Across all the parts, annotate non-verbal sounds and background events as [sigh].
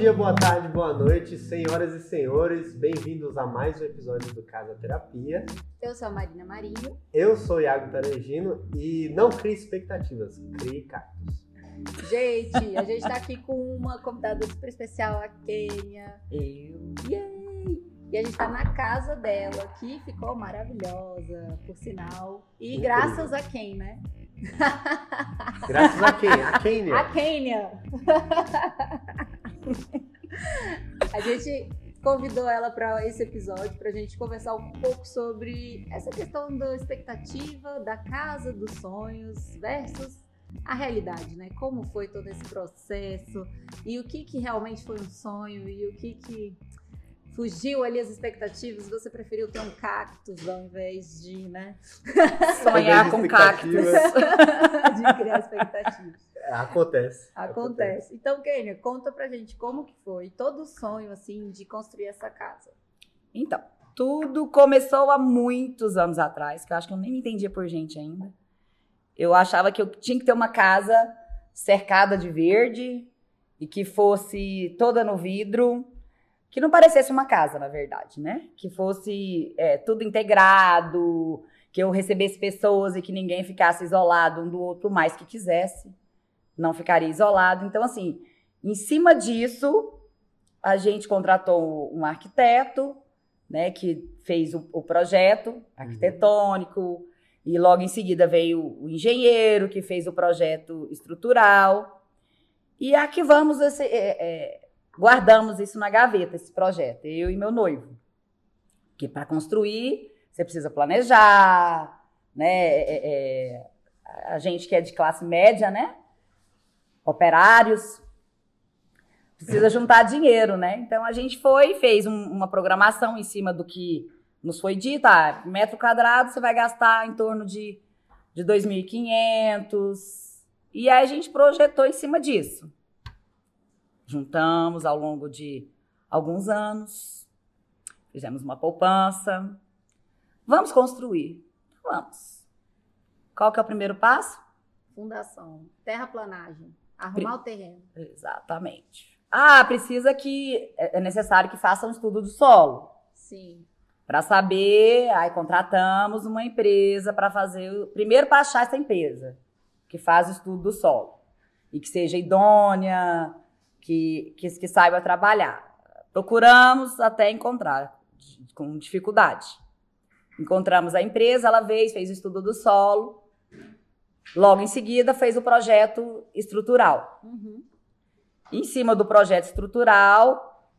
dia, boa tarde, boa noite, senhoras e senhores. Bem-vindos a mais um episódio do Casa Terapia. Eu sou a Marina Marinho. Eu sou o Iago Tarangino e não crie expectativas, crie cactos. Gente, a gente tá aqui com uma convidada super especial, a Kênia. Eu. Yay! E a gente tá na casa dela, que ficou maravilhosa, por sinal. E Incrível. graças a quem, né? Graças a quem? A Kênia. [laughs] A Kênia! [laughs] a gente convidou ela para esse episódio para a gente conversar um pouco sobre essa questão da expectativa, da casa dos sonhos versus a realidade, né? Como foi todo esse processo e o que que realmente foi um sonho e o que que fugiu ali as expectativas. Você preferiu ter um cactus ao invés de, né? Sonhar com cactos. [laughs] de criar expectativas. Acontece. Acontece. Então, Kênia, conta pra gente como que foi todo o sonho, assim, de construir essa casa. Então, tudo começou há muitos anos atrás, que eu acho que eu nem me entendia por gente ainda. Eu achava que eu tinha que ter uma casa cercada de verde e que fosse toda no vidro, que não parecesse uma casa, na verdade, né? Que fosse é, tudo integrado, que eu recebesse pessoas e que ninguém ficasse isolado um do outro mais que quisesse. Não ficaria isolado. Então, assim, em cima disso, a gente contratou um arquiteto, né, que fez o, o projeto arquitetônico, e logo em seguida veio o engenheiro, que fez o projeto estrutural. E arquivamos esse. é, é, guardamos isso na gaveta, esse projeto, eu e meu noivo. Que para construir, você precisa planejar, né? é, é, a gente que é de classe média, né? Operários, precisa juntar dinheiro, né? Então a gente foi e fez um- uma programação em cima do que nos foi dito. Ah, metro quadrado você vai gastar em torno de, de 2.500. E aí a gente projetou em cima disso. Juntamos ao longo de alguns anos, fizemos uma poupança. Vamos construir. Vamos. Qual que é o primeiro passo? Fundação, terraplanagem, arrumar o terreno. Exatamente. Ah, precisa que é é necessário que faça um estudo do solo. Sim. Para saber, aí contratamos uma empresa para fazer, o- primeiro para achar essa empresa que faz o estudo do solo e que seja idônea, que, que, que saiba trabalhar. Procuramos até encontrar, com dificuldade. Encontramos a empresa, ela veio, fez o estudo do solo. Logo em seguida, fez o projeto estrutural. Uhum. Em cima do projeto estrutural,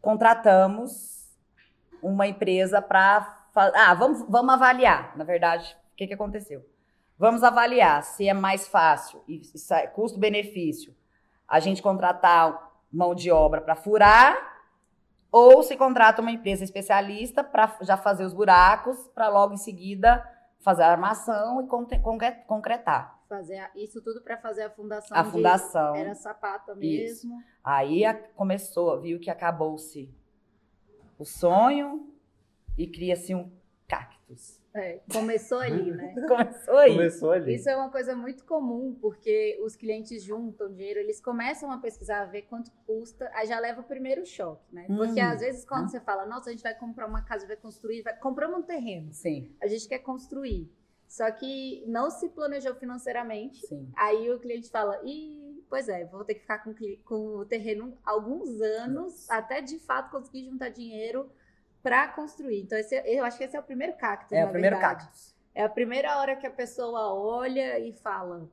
contratamos uma empresa para. Ah, vamos, vamos avaliar. Na verdade, o que, que aconteceu? Vamos avaliar se é mais fácil e é custo-benefício a gente contratar mão de obra para furar ou se contrata uma empresa especialista para já fazer os buracos, para logo em seguida fazer a armação e concre- concre- concretar Fazer a- isso tudo para fazer a fundação. a de- fundação. Era sapata Isso. mesmo. Aí a- começou, viu que acabou-se o sonho e cria-se um cactus. É, começou ali, né? [laughs] Começou aí. Começou ali. Isso é uma coisa muito comum, porque os clientes juntam dinheiro, eles começam a pesquisar, a ver quanto custa, aí já leva o primeiro choque, né? Porque Hum. às vezes quando você fala, nossa, a gente vai comprar uma casa, vai construir, vai... compramos um terreno, Sim, a gente quer construir. Só que não se planejou financeiramente, sim. aí o cliente fala, ih, pois é, vou ter que ficar com, com o terreno alguns anos, até de fato conseguir juntar dinheiro para construir. Então, esse é- eu acho que esse é o primeiro cacto, É o primeiro verdade. cactus. É a primeira hora que a pessoa olha e fala: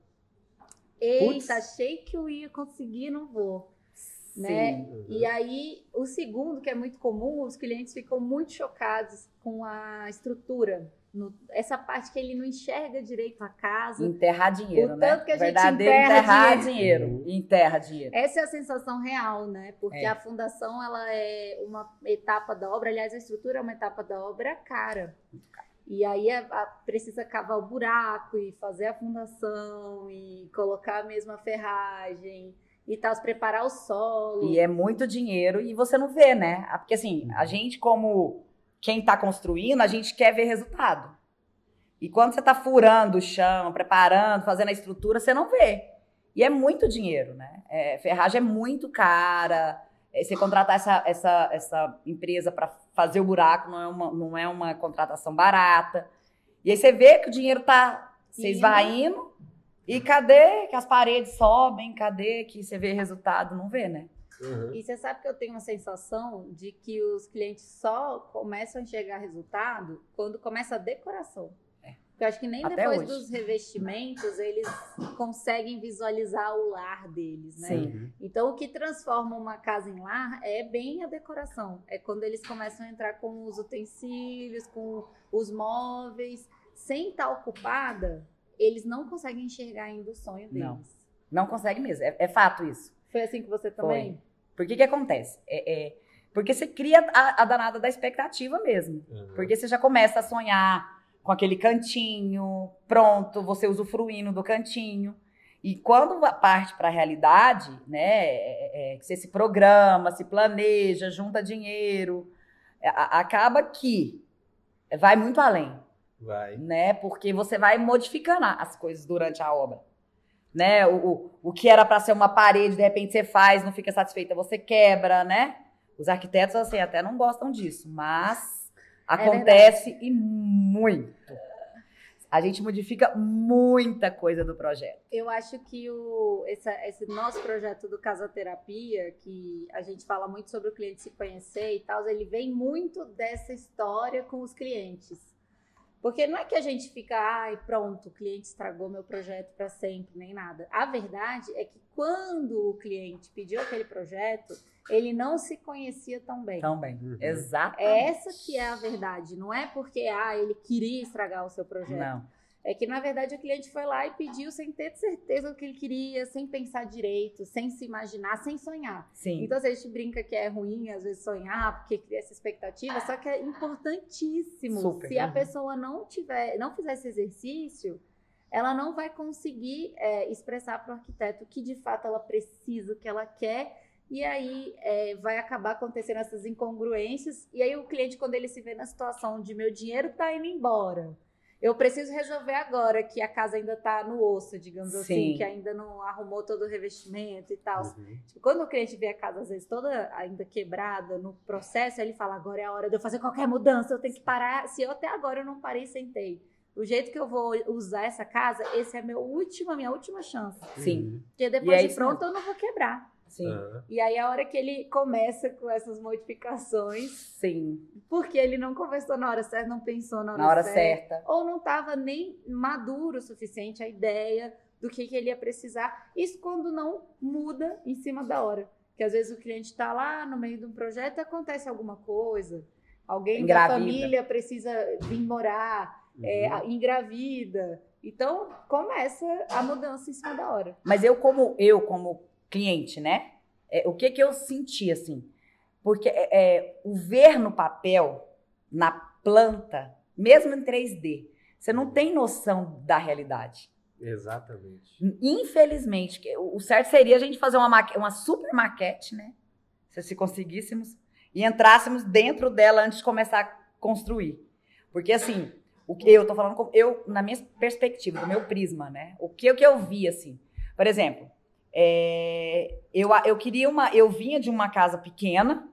Eita, Putz. achei que eu ia conseguir, não vou. Né? Sim. Uhum. E aí, o segundo, que é muito comum, os clientes ficam muito chocados com a estrutura. No- essa parte que ele não enxerga direito a casa. Enterrar dinheiro, O né? tanto que a gente Verdadeiro enterra enterrar dinheiro. dinheiro. Enterra dinheiro. Essa é a sensação real, né? Porque É. a fundação ela é uma etapa da obra, aliás, a estrutura é uma etapa da obra cara. E aí a- a- precisa cavar o buraco e fazer a fundação e colocar a mesma ferragem e tal, preparar o solo. E é muito dinheiro e você não vê, né? Porque assim, a gente, como quem tá construindo, a gente quer ver resultado. E quando você tá furando o chão, preparando, fazendo a estrutura, você não vê. E é muito dinheiro, né? É, ferragem é muito cara, é, você contratar essa, essa, essa empresa para fazer o buraco não é, uma, não é uma contratação barata. E aí você vê que o dinheiro tá se esvaindo. E cadê que as paredes sobem? Cadê que você vê resultado? Não vê, né? Uhum. E você sabe que eu tenho uma sensação de que os clientes só começam a enxergar resultado quando começa a decoração. É. Porque eu acho que nem Até depois hoje. dos revestimentos eles conseguem visualizar o lar deles, né? Sim. Então o que transforma uma casa em lar é bem a decoração. É quando eles começam a entrar com os utensílios, com os móveis, sem estar ocupada, eles não conseguem enxergar ainda o sonho deles. Não, não consegue mesmo. É, é fato isso. Foi assim que você também? Foi. Porque que acontece? É, é, porque você cria a, a, danada da expectativa mesmo. Uhum. Porque você já começa a sonhar com aquele cantinho, pronto, você usufruindo do cantinho. E quando parte para a realidade, né, é, é, você se programa, se planeja, junta dinheiro, é, a, acaba que vai muito além. Vai. Né, porque você vai modificando as coisas durante a obra né? O, o que era para ser uma parede, de repente você faz, não fica satisfeita, você quebra, né? Os arquitetos, assim, até não gostam disso, mas é acontece é e muito. A gente modifica muita coisa do projeto. Eu acho que o, esse, esse nosso projeto do Casa Terapia, que a gente fala muito sobre o cliente se conhecer e tal, ele vem muito dessa história com os clientes. Porque não é que a gente fica, ai, pronto, o cliente estragou meu projeto para sempre, nem nada. A verdade é que quando o cliente pediu aquele projeto, ele não se conhecia tão bem. Tão bem, uhum. exato. É essa que é a verdade. Não é porque, ah, ele queria estragar o seu projeto. Não. É que, na verdade, o cliente foi lá e pediu sem ter certeza do que ele queria, sem pensar direito, sem se imaginar, sem sonhar. Sim. Então, a gente brinca que é ruim, às vezes, sonhar, porque cria essa expectativa, só que é importantíssimo. Super. Se a pessoa não tiver, não fizer esse exercício, ela não vai conseguir é, expressar para o arquiteto o que de fato ela precisa, o que ela quer. E aí é, vai acabar acontecendo essas incongruências. E aí o cliente, quando ele se vê na situação de meu dinheiro está indo embora eu preciso resolver agora que a casa ainda está no osso, digamos assim, Sim. assim, que ainda não arrumou todo o revestimento e tal. Uhum. Tipo, quando o cliente vê a casa, às vezes, toda ainda quebrada no processo, ele fala: agora é a hora de eu fazer qualquer mudança, eu tenho que parar. Se eu até agora eu não parei e sentei. O jeito que eu vou usar essa casa, esse é meu último, a minha última chance. Sim. Porque depois é de pronto eu não vou quebrar. Sim. Uhum. E aí a hora que ele começa com essas modificações. Sim. Porque ele não conversou na hora certa, não pensou na hora, na hora certa, certa. Ou não estava nem maduro o suficiente a ideia do que, que ele ia precisar. Isso quando não muda em cima da hora. Que às vezes o cliente está lá no meio de um projeto e acontece alguma coisa. Alguém engravida. da família precisa vir morar, é, uhum. é, engravida. Então começa a mudança em cima da hora. Mas eu como eu como cliente, né? É, o que que eu senti assim? Porque é, é, o ver no papel, na planta, mesmo em 3D, você não tem noção da realidade. Exatamente. Infelizmente, o certo seria a gente fazer uma, maquete, uma super maquete, né? Se, se conseguíssemos e entrássemos dentro dela antes de começar a construir. Porque assim, o que eu tô falando, eu na minha perspectiva, do meu prisma, né? O que, o que eu vi assim, por exemplo, é, eu, eu queria uma. Eu vinha de uma casa pequena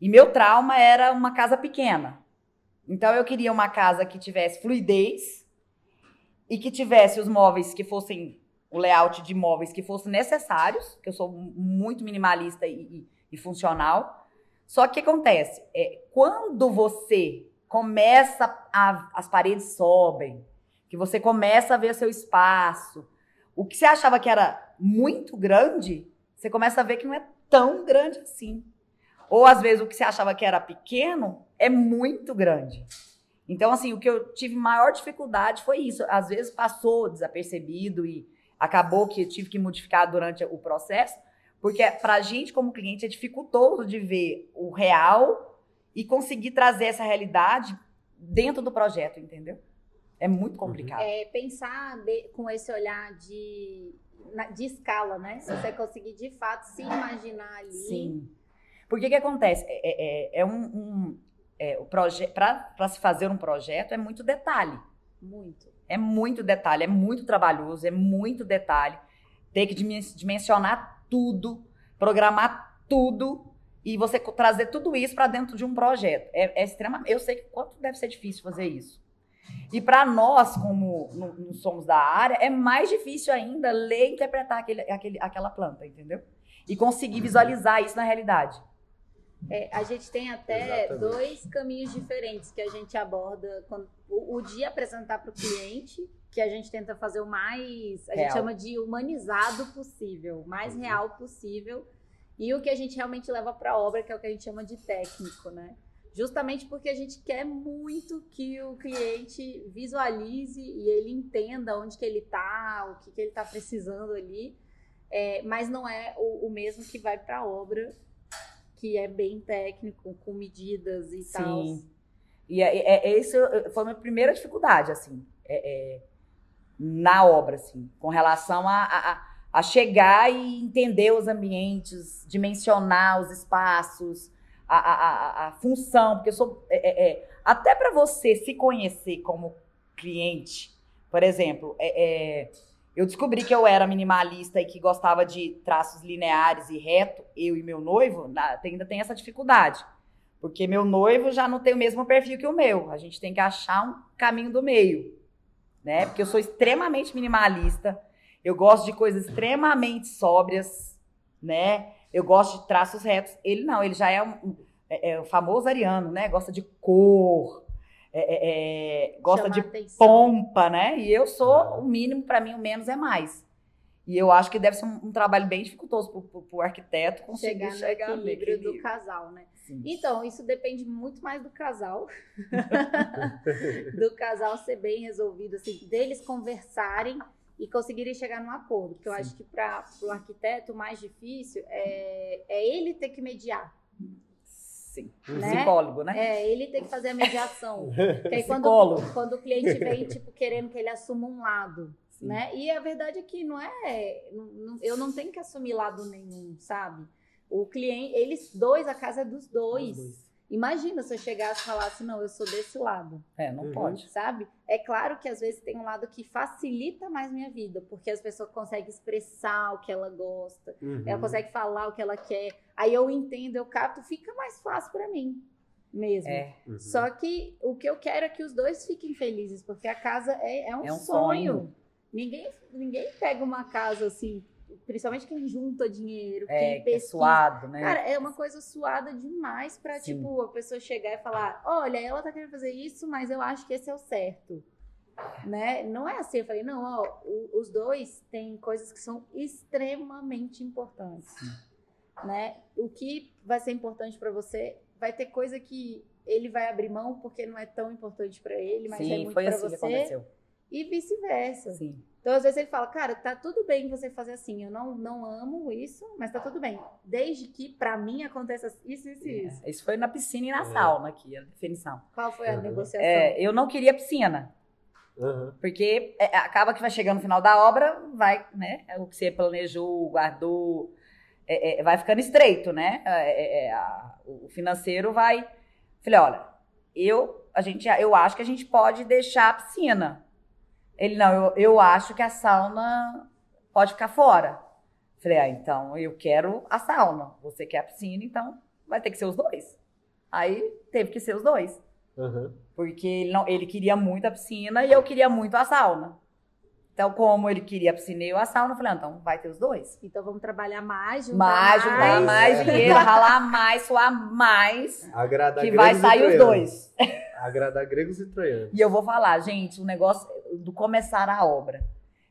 e meu trauma era uma casa pequena. Então eu queria uma casa que tivesse fluidez e que tivesse os móveis que fossem o layout de móveis que fossem necessários, que eu sou muito minimalista e, e, e funcional. Só que o que acontece? É, quando você começa a, as paredes sobem, que você começa a ver seu espaço, o que você achava que era muito grande, você começa a ver que não é tão grande assim. Ou às vezes o que você achava que era pequeno é muito grande. Então, assim, o que eu tive maior dificuldade foi isso. Às vezes passou desapercebido e acabou que eu tive que modificar durante o processo, porque para a gente, como cliente, é dificultoso de ver o real e conseguir trazer essa realidade dentro do projeto, entendeu? É muito complicado. É pensar de, com esse olhar de de escala, né? Se você conseguir de fato se imaginar ali. Sim. Porque que acontece? É, é, é um, um é, o projeto para se fazer um projeto é muito detalhe. Muito. É muito detalhe, é muito trabalhoso, é muito detalhe. Ter que dimensionar tudo, programar tudo. e você trazer tudo isso para dentro de um projeto. É, é extremamente. Eu sei que quanto deve ser difícil fazer isso. E para nós, como não, somos da área, é mais difícil ainda ler e interpretar aquele, aquele, aquela planta, entendeu? E conseguir visualizar isso na realidade. É, a gente tem até Exatamente. dois caminhos diferentes que a gente aborda quando, o, o de apresentar para o cliente, que a gente tenta fazer o mais, a gente Real. chama de humanizado possível, o mais real possível, e o que a gente realmente leva para a obra, que é o que a gente chama de técnico, né? Justamente porque a gente quer muito que o cliente visualize e ele entenda onde que ele está, o que, que ele está precisando ali, é, mas não é o, o mesmo que vai para a obra que é bem técnico, com medidas e tal. Sim. E é, é, é isso foi a minha primeira dificuldade, assim, é- é, na obra, assim, com relação a, a, a- a chegar e entender os ambientes, dimensionar os espaços, a, a, a, função, porque eu sou. é, é, é, até para você se conhecer como cliente, por exemplo, é, é, eu descobri que eu era minimalista e que gostava de traços lineares e reto, eu e meu noivo, na- ainda tem essa dificuldade. Porque meu noivo já não tem o mesmo perfil que o meu. A gente tem que achar um caminho do meio, né? Porque eu sou extremamente minimalista. Eu gosto de coisas extremamente sóbrias, né? Eu gosto de traços retos. Ele não, ele já é, um, é- é o famoso ariano, né? Gosta de cor, é- é- é, gosta Chama de atenção. pompa, né? E eu sou o mínimo, para mim, o menos é mais. E eu acho que deve ser um, um trabalho bem dificultoso para o arquiteto conseguir Chegar chegar, no equilíbrio do casal, né? Sim. Então, isso depende muito mais do casal, [laughs] do casal ser bem resolvido, assim, deles conversarem e conseguirem chegar num acordo. Porque eu Sim. acho que para o arquiteto o mais difícil é, é ele ter que mediar. Sim. Né? Psicólogo, né? É ele ter que fazer a mediação. [laughs] Porque aí quando, Psicólogo. quando o cliente vem, tipo, querendo que ele assuma um lado, Sim. né? E a verdade é que não é... não- não- eu não tenho que assumir lado nenhum, sabe? O cliente... Eles dois, a casa é dos dois. Imagina se eu chegasse e falasse, não, eu sou desse lado, É, não Uhum. pode. sabe? É claro que às vezes tem um lado que facilita mais minha vida, porque as pessoas conseguem expressar o que ela gosta, Uhum. ela consegue falar o que ela quer, aí eu entendo, eu capto, fica mais fácil pra mim mesmo. É. Uhum. Só que o que eu quero é que os dois fiquem felizes, porque a casa é, é um, É um sonho. sonho. Ninguém, ninguém pega uma casa assim, principalmente quem junta dinheiro, É, quem que é pesquisa. suado, né? Cara, é uma coisa suada demais pra, Sim. tipo, a pessoa chegar e falar: olha, ela tá querendo fazer isso, mas eu acho que esse é o certo. Né? Não é assim. Eu falei: não, ó, os dois têm coisas que são extremamente importantes. Né? O que vai ser importante pra você vai ter coisa que ele vai abrir mão porque não é tão importante pra ele, mas é Sim, muito foi pra assim que você. aconteceu. E vice-versa. Sim. Então, às vezes, ele fala, cara, tá tudo bem você fazer assim. Eu não, não amo isso, mas tá tudo bem. Desde que, pra mim, aconteça isso, isso e isso. É, Isso foi na piscina e na É. sauna aqui, a definição. Qual foi a Uhum. negociação? É, eu não queria piscina, Uhum. porque é, acaba que vai chegando no final da obra, vai, né? O que você planejou, guardou, é, é, vai ficando estreito, né? É, é, a- o financeiro vai. Falei, olha, eu, a gente, eu acho que a gente pode deixar a piscina. Ele, não, eu, eu acho que a sauna pode ficar fora. Falei, ah, então eu quero a sauna. Você quer a piscina, então vai ter que ser os dois. Aí teve que ser os dois. Uhum. Porque ele, não, ele queria muito a piscina e eu queria muito a sauna. Então, como ele queria a piscina e eu a sauna, eu falei, ah, então vai ter os dois. Então, vamos trabalhar mais, juntar Mais, juntar mais É. dinheiro, ralar mais, suar mais, Agradar que vai sair os dois. Agradar gregos e troianos. E eu vou falar, gente, o negócio do começar a obra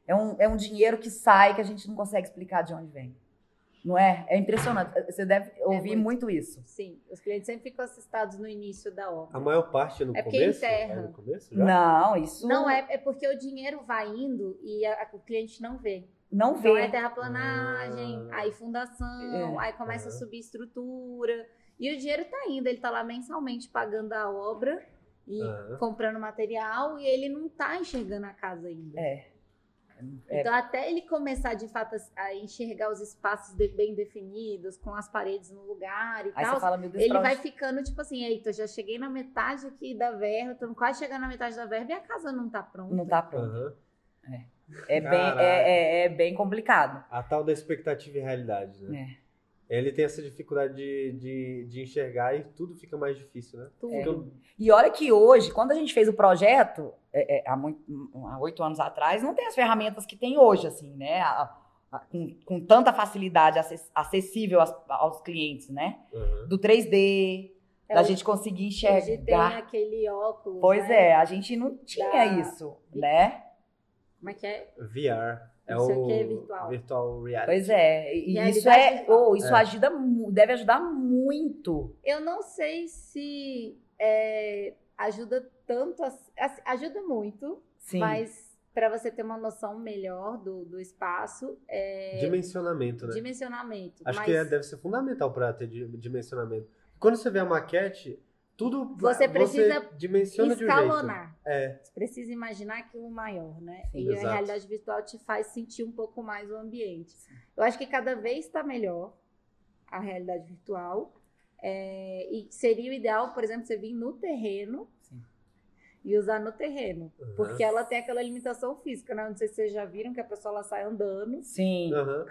é um, é um dinheiro que sai que a gente não consegue explicar de onde vem. Não é? É impressionante. Você deve ouvir muito. muito isso. Sim, os clientes sempre ficam assustados no início da obra. A maior parte no É porque começo? enterra. É no começo já? Não, isso Não, é, é porque o dinheiro vai indo e a- a- o cliente não vê. não Então é vê. terraplanagem, Ah. aí fundação, É. aí começa a Aham. subir estrutura. E o dinheiro tá indo, ele tá lá mensalmente pagando a obra e Aham. comprando material e ele não tá enxergando a casa ainda. É. É. Então, até ele começar de fato a- enxergar os espaços de- bem definidos, com as paredes no lugar e Aí tal, fala, Deus, ele vai onde- ficando tipo assim: eita, já cheguei na metade aqui da verba, tô quase chegando na metade da verba e a casa não tá pronta. não tá pronto. Aham. É bem, Caraca. é, é- é bem complicado. A tal da expectativa e realidade, né? É. Ele tem essa dificuldade de, de, de enxergar e tudo fica mais difícil, né? Tudo. É. Fica- E olha que hoje, quando a gente fez o projeto, é, é, há muito- há oito anos atrás, não tem as ferramentas que tem hoje, assim, né? A- a- com, com tanta facilidade acess- acessível aos, aos clientes, né? Uhum. Do 3D, É, da hoje- gente conseguir Hoje tem enxergar. aquele óculos. Pois né? é, a gente não tinha Da- isso, né? Como é que é? VR. É sei o que é virtual. virtual reality. Pois é, e Realidade isso é, oh, isso É. ajuda, deve ajudar muito. Eu não sei se é, ajuda tanto, assim, ajuda muito, Sim. mas para você ter uma noção melhor do, do espaço, é, Dimensionamento, né? dimensionamento. Acho mas que é- deve ser fundamental para ter di- dimensionamento. Quando você vê a maquete, tudo Você precisa dimensiona de um escalonar. É, Você precisa imaginar aquilo maior, né? Sim, e exato. a realidade virtual te faz sentir um pouco mais o ambiente. Eu acho que cada vez está melhor a realidade virtual. É, e seria o ideal, por exemplo, você vir no terreno. E usar no terreno. Uhum. Porque ela tem aquela limitação física, né? Não sei se vocês já viram que a pessoa ela sai andando, Sim, Aham.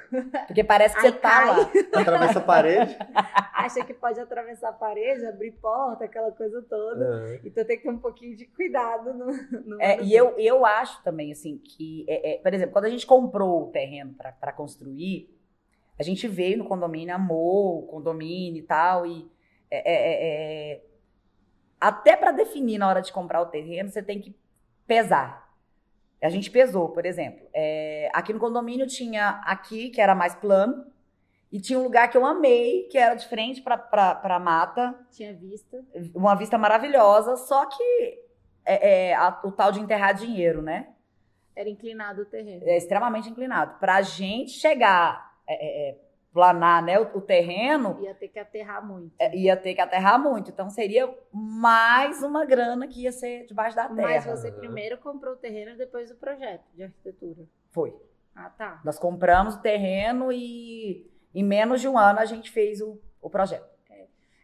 porque parece que Aí você tá cai. lá. [laughs] Atravessa a parede. [laughs] acha que pode atravessar a parede, abrir porta, aquela coisa toda. Aham. Então tem que ter um pouquinho de cuidado no. no É, e eu, eu acho também, assim, que, é, é, por exemplo, quando a gente comprou o terreno para construir, a gente veio no condomínio, amou o condomínio e tal, e é, é, é, é, até para definir na hora de comprar o terreno, você tem que pesar. A gente pesou, por exemplo. é, aqui no condomínio tinha aqui, que era mais plano, e tinha um lugar que eu amei, que era de frente para a mata, Tinha vista. uma vista maravilhosa, só que é, é, a- o tal de enterrar dinheiro, né? Era inclinado o terreno. É extremamente inclinado. Para a gente chegar, é, é, é, planar né, o, o terreno, Ia ter que aterrar muito. é, ia ter que aterrar muito. Então seria mais uma grana que ia ser debaixo da terra. Mas você primeiro comprou o terreno e depois o projeto de arquitetura. Foi. Ah, tá. Nós compramos o terreno e em menos de um ano a gente fez o, o projeto.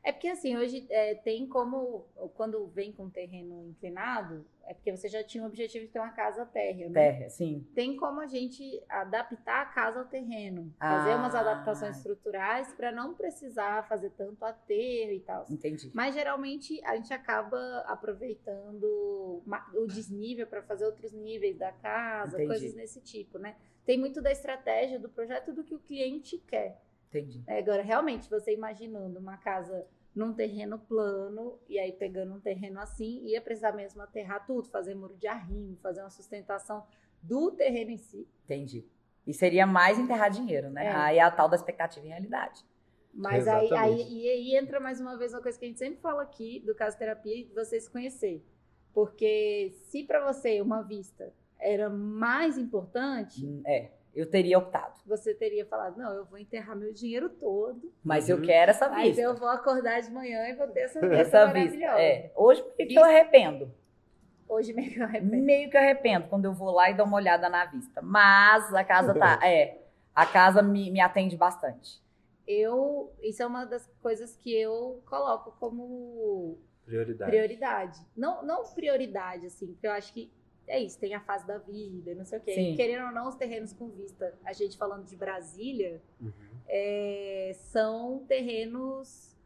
É porque assim, hoje é, tem como, quando vem com terreno inclinado, é porque você já tinha o objetivo de ter uma casa térrea, né? Terra, sim. Tem como a gente adaptar a casa ao terreno, fazer umas Ah. adaptações estruturais para não precisar fazer tanto aterro e tal. Entendi. Mas geralmente a gente acaba aproveitando o desnível para fazer outros níveis da casa, Entendi. coisas desse tipo, né? Tem muito da estratégia do projeto do que o cliente quer. Entendi. É, Agora, realmente, você imaginando uma casa num terreno plano, e aí pegando um terreno assim, ia precisar mesmo aterrar tudo, fazer muro de arrimo, fazer uma sustentação do terreno em si. Entendi. E seria mais enterrar dinheiro, né? É. Aí é a tal da expectativa e realidade. Mas aí, aí, e aí entra mais uma vez uma coisa que a gente sempre fala aqui do caso terapia, de você se conhecer. Porque se para você uma vista era mais importante, Hum, É, eu teria optado. você teria falado, não, eu vou enterrar meu dinheiro todo, Mas Uhum. eu quero essa mas vista. eu vou acordar de manhã e vou ter essa vista Essa vista. maravilhosa. É. Hoje meio que eu arrependo. Hoje meio que eu arrependo. Meio que eu arrependo quando eu vou lá e dou uma olhada na vista. Mas a casa tá. É. A casa me, me atende bastante. Eu, isso é uma das coisas que eu coloco como Prioridade. prioridade. Não, não prioridade, assim, porque eu acho que é isso, tem a fase da vida, não sei o quê. Sim. Querendo ou não, os terrenos com vista, a gente falando de Brasília, Uhum. é, são terrenos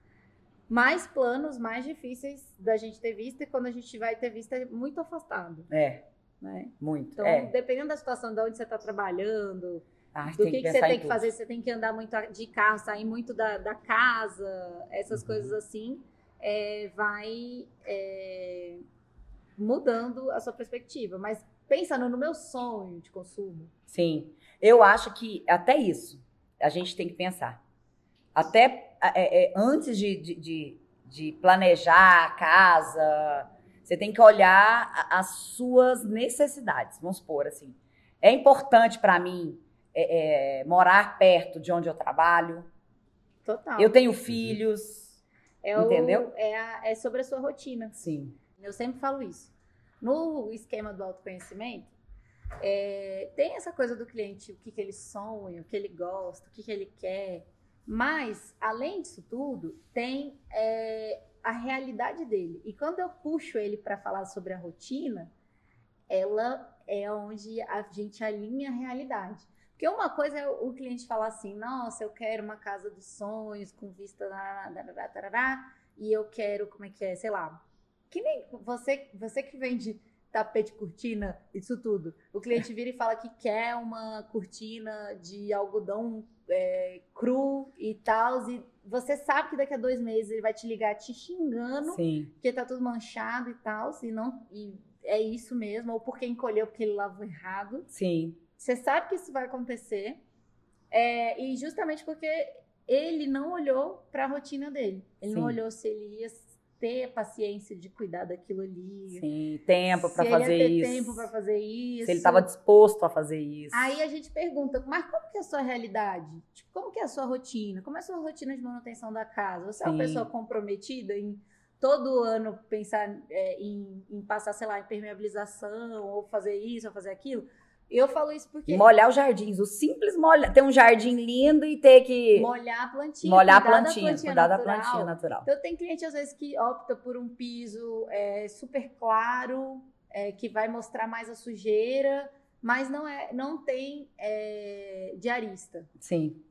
mais planos, mais difíceis da gente ter vista, e quando a gente vai ter vista é muito afastado, É, né? muito. Então, é. dependendo da situação de onde você está trabalhando, Ai, do que, que pensar você em tem que fazer, você tem que andar muito de carro, sair muito da, da casa, essas Uhum. coisas assim, é, vai é, mudando a sua perspectiva. Mas pensando no meu sonho de consumo, Sim. Eu acho que até isso a gente tem que pensar. Até é, é, antes de, de, de, de planejar a casa, você tem que olhar as suas necessidades. Vamos supor assim. É importante para mim é, é, morar perto de onde eu trabalho. total. Eu tenho filhos. é o- entendeu? é, a- é sobre a sua rotina. Sim. Eu sempre falo isso. No esquema do autoconhecimento, é, tem essa coisa do cliente, o que, que ele sonha, o que ele gosta, o que, que ele quer. Mas, além disso tudo, tem é, a realidade dele. E quando eu puxo ele para falar sobre a rotina, ela é onde a gente alinha a realidade. Porque uma coisa é o cliente falar assim, nossa, eu quero uma casa dos sonhos com vista na tarará, e eu quero, como é que é, sei lá. Que nem você, você que vende tapete, cortina, isso tudo. O cliente vira e fala que quer uma cortina de algodão é, cru e tal, e você sabe que daqui a dois meses ele vai te ligar te xingando, Sim. porque tá tudo manchado e tal, e não e é isso mesmo, ou porque encolheu porque ele lavou errado. Sim. Você sabe que isso vai acontecer, é, e justamente porque ele não olhou para a rotina dele. Ele não Sim. olhou se ele ia ter paciência de cuidar daquilo ali. Sim. Tempo se pra ele ia fazer ter isso. tempo para fazer isso. Se ele estava disposto a fazer isso. Aí a gente pergunta, mas como que é a sua realidade? Tipo, como que é a sua rotina? Como é a sua rotina de manutenção da casa? Você é uma Sim. pessoa comprometida em todo ano pensar é, em, em passar, sei lá, impermeabilização, ou fazer isso, ou fazer aquilo? Eu falo isso porque molhar os jardins. O simples molhar. Ter um jardim lindo e ter que molhar a plantinha, molhar a cuidar da plantinha, plantinha cuidar da natural. plantinha natural. Então tem cliente às vezes que opta por um piso é, super claro, é, que vai mostrar mais a sujeira, mas não é, não tem é, diarista. Sim.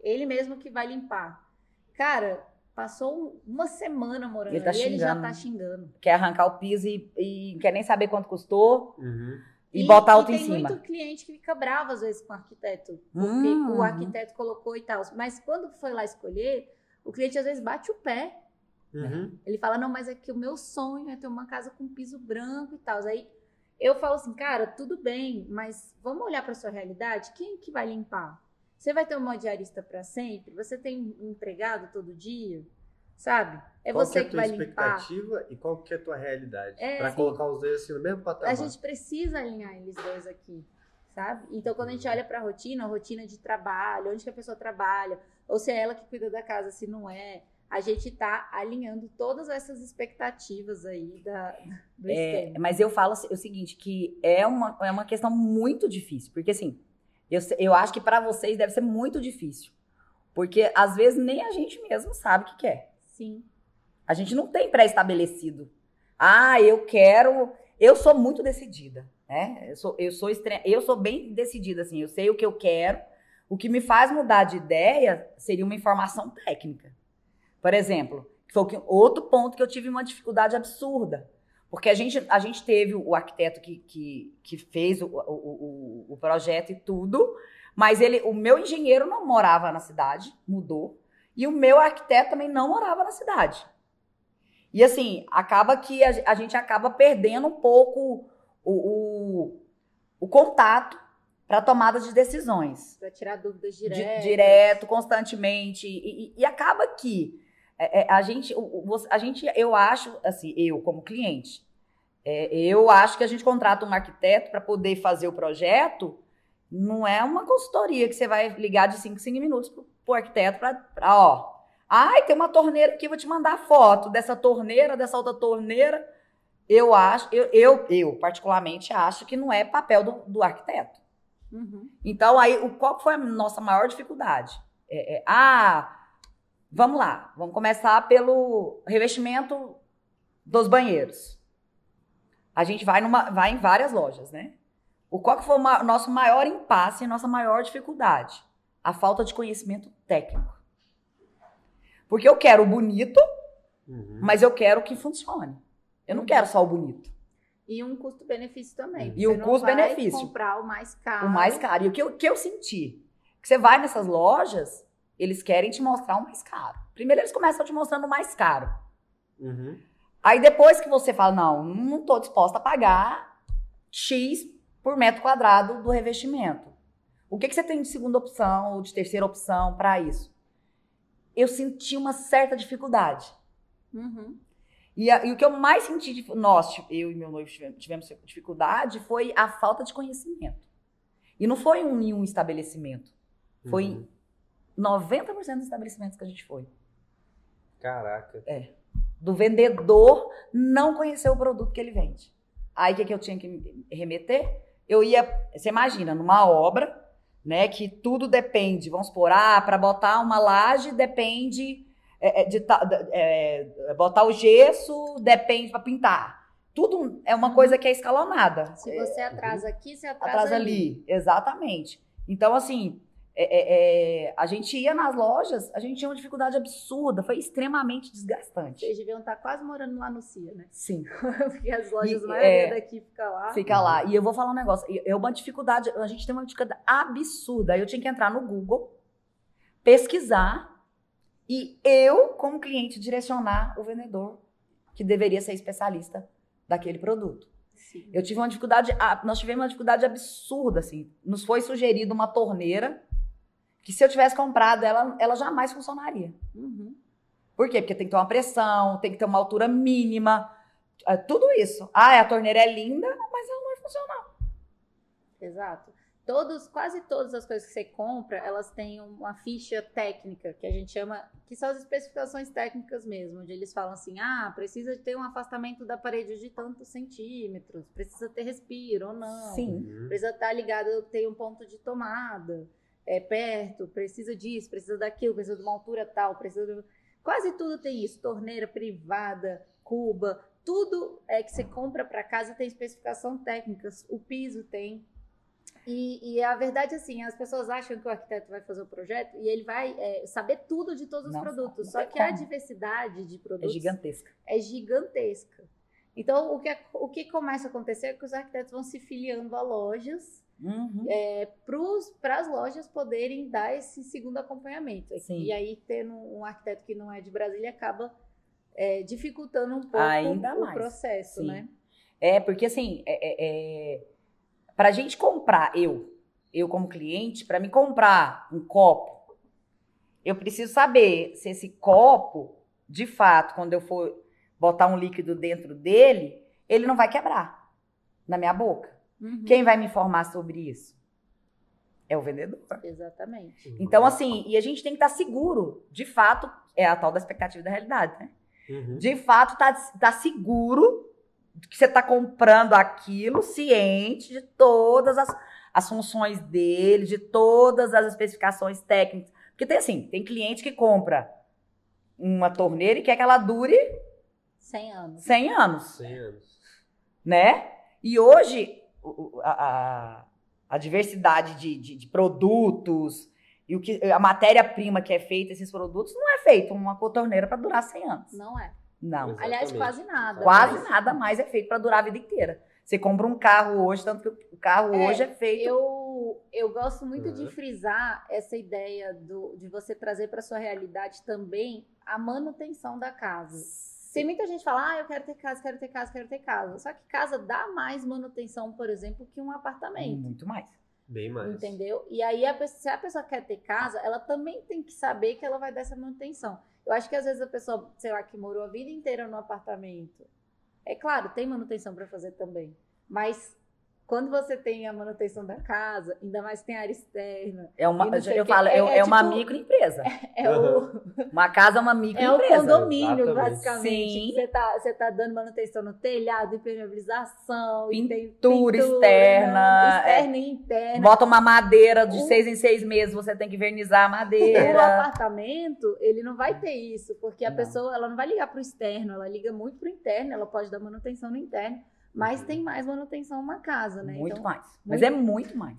Ele mesmo que vai limpar. Cara, passou uma semana morando Ele tá ali, ele já xingando. tá xingando. Quer arrancar o piso e, e quer nem saber quanto custou Uhum. E, botar outro e em tem cima. muito cliente que fica bravo às vezes com o arquiteto, porque Hum. o arquiteto colocou e tal. Mas quando foi lá escolher, o cliente às vezes bate o pé. Uhum. Ele fala, não, mas é que o meu sonho é ter uma casa com piso branco e tal. Aí eu falo assim, cara, tudo bem, mas vamos olhar para sua realidade? Quem que vai limpar? Você vai ter uma diarista para sempre? Você tem um empregado todo dia? Sabe? É qual você que é a tua vai limpar. expectativa e qual que é a tua realidade? É, pra sim. colocar os dois assim no mesmo patamar. A gente precisa alinhar eles dois aqui, sabe? Então, quando a gente olha para a rotina, a rotina de trabalho, onde que a pessoa trabalha, ou se é ela que cuida da casa, se não é, a gente tá alinhando todas essas expectativas aí da, do É, esquema. mas eu falo o seguinte, que é uma, é uma questão muito difícil. Porque assim, eu, eu acho que para vocês deve ser muito difícil. Porque às vezes nem a gente mesmo sabe o que quer. Sim. A gente não tem pré-estabelecido. Ah, eu quero. Eu sou muito decidida, né? Eu sou, eu sou estre- eu sou bem decidida, assim. Eu sei o que eu quero. O que me faz mudar de ideia seria uma informação técnica. Por exemplo, foi outro ponto que eu tive uma dificuldade absurda. Porque a gente, a gente teve o arquiteto que, que, que fez o, o, o, o projeto e tudo, mas ele, o meu engenheiro não morava na cidade, mudou. E o meu arquiteto também não morava na cidade. E assim, acaba que a, a gente acaba perdendo um pouco o, o, o contato para tomada de decisões. Para tirar dúvidas Di- diretas. direto, constantemente. E, e- e acaba que é, é, a gente, a gente, eu acho, assim, eu como cliente, é, eu acho que a gente contrata um arquiteto para poder fazer o projeto. Não é uma consultoria que você vai ligar de 5 em 5 minutos pro, pro arquiteto para, ó. Ai, tem uma torneira aqui, vou te mandar foto dessa torneira, dessa outra torneira. Eu acho, eu, eu, eu particularmente acho que não é papel do, do arquiteto. Uhum. Então, aí, o, qual foi a nossa maior dificuldade? É, é, ah, vamos lá, vamos começar pelo revestimento dos banheiros. A gente vai, numa, vai em várias lojas, né? O qual que foi o ma- nosso maior impasse, a nossa maior dificuldade? A falta de conhecimento técnico. Porque eu quero o bonito, Uhum. mas eu quero que funcione. Eu não quero só o bonito. E um custo-benefício também. E não custo-benefício. vai comprar o mais caro. O mais caro. E o que eu, que eu senti? Que você vai nessas lojas, eles querem te mostrar o mais caro. Primeiro eles começam te mostrando o mais caro. Uhum. Aí depois que você fala, não, não estou disposta a pagar X por metro quadrado do revestimento. O que, que você tem de segunda opção ou de terceira opção para isso? Eu senti uma certa dificuldade. Uhum. E, a- e o que eu mais senti, de, nós, eu e meu noivo tivemos, tivemos dificuldade, foi a falta de conhecimento. E não foi um, em um estabelecimento. Foi Uhum. em 90% dos estabelecimentos que a gente foi. Caraca. Do vendedor não conhecer o produto que ele vende. Aí o que, que eu tinha que me remeter? Eu ia, você imagina, numa obra, né, que tudo depende, vamos supor, ah, para botar uma laje depende é, é, de é, botar o gesso depende para pintar. Tudo é uma coisa que é escalonada. Se você atrasa aqui, você atrasa, Atrás ali. ali, exatamente. Então, assim, é, é, é, a gente ia nas lojas, a gente tinha uma dificuldade absurda, foi extremamente desgastante. Vocês deviam estar quase morando lá no CIA, né? Sim. [laughs] Porque as lojas, E, maioria é, daqui fica lá. Fica lá. E eu vou falar um negócio. É uma dificuldade, a gente tem uma dificuldade absurda. Aí eu tinha que entrar no Google, pesquisar e eu, como cliente, direcionar o vendedor que deveria ser especialista daquele produto. Sim. Eu tive uma dificuldade, nós tivemos uma dificuldade absurda, assim. Nos foi sugerido uma torneira que se eu tivesse comprado ela, ela jamais funcionaria. Uhum. Por quê? Porque tem que ter uma pressão, tem que ter uma altura mínima, é, tudo isso. Ah, a torneira é linda, mas ela não vai funcionar. Exato. Todos, quase todas as coisas que você compra, elas têm uma ficha técnica, que a gente chama, que são as especificações técnicas mesmo, onde eles falam assim, ah, precisa ter um afastamento da parede de tantos centímetros, precisa ter respiro ou não. Sim. Uhum. Precisa estar ligado, ter um ponto de tomada é, perto, precisa disso, precisa daquilo, precisa de uma altura tal, precisa de... Quase tudo tem isso, torneira privada, cuba, tudo é que você compra para casa tem especificação técnica, o piso tem. E, e a verdade assim, as pessoas acham que o arquiteto vai fazer o projeto e ele vai é, saber tudo de todos os Não, produtos. Só que a como. diversidade de É produtos gigantesca. é gigantesca. Então, o que, o que começa a acontecer é que os arquitetos vão se filiando a lojas Uhum. para as lojas poderem dar esse segundo acompanhamento. Sim. E aí, tendo um arquiteto que não é de Brasília acaba é, dificultando um pouco Ainda o mais. processo, Sim. né? É, porque assim, é, é, é, pra gente comprar, eu, eu como cliente, pra me comprar um copo, eu preciso saber se esse copo, de fato, quando eu for botar um líquido dentro dele, ele não vai quebrar na minha boca. Uhum. Quem vai me informar sobre isso? É o vendedor. Exatamente. Então, assim, e a gente tem que estar seguro, de fato, é a tal da expectativa da realidade, né? Uhum. de fato tá, tá seguro que você tá comprando aquilo, ciente de todas as, as funções dele, de todas as especificações técnicas. Porque tem assim, tem cliente que compra uma torneira e quer que ela dure 100 anos. 100 anos, 100 anos. né? E hoje a, a- a diversidade de, de- de produtos e o que a matéria-prima que é feita esses produtos não é feito uma torneira para durar 100 anos. Não é. Não. Exatamente. Aliás, quase nada. Quase mas nada mais é feito para durar a vida inteira. Você compra um carro hoje, tanto que o carro É, hoje é feito. Eu, eu gosto muito de Uhum. frisar essa ideia do, de você trazer para sua realidade também a manutenção da casa. Tem muita gente que fala, ah, eu quero ter casa, quero ter casa, quero ter casa. Só que casa dá mais manutenção, por exemplo, que um apartamento. Muito mais. Bem mais. Entendeu? E aí, a pessoa- se a pessoa quer ter casa, ela também tem que saber que ela vai dar essa manutenção. Eu acho que às vezes a pessoa, sei lá, que morou a vida inteira no apartamento. É claro, tem manutenção para fazer também. Mas quando você tem a manutenção da casa, ainda mais tem área externa, É uma, eu o quê. falo, é, É- é é uma tipo- microempresa. [laughs] é o, Uma casa é uma [laughs] é o microempresa. condomínio, Exatamente. basicamente. Sim. Você tá, você tá dando manutenção no telhado, impermeabilização, tem Pintura externa, externa e interna. Bota uma madeira de O- seis em seis meses, você tem que vernizar a O madeira. apartamento, ele não vai ter isso, porque a Não. pessoa ela não vai ligar para o externo, ela liga muito para o interno, ela pode dar manutenção no interno, mas Uhum. tem mais manutenção uma casa, né? Muito então, mais. Mas é muito mais.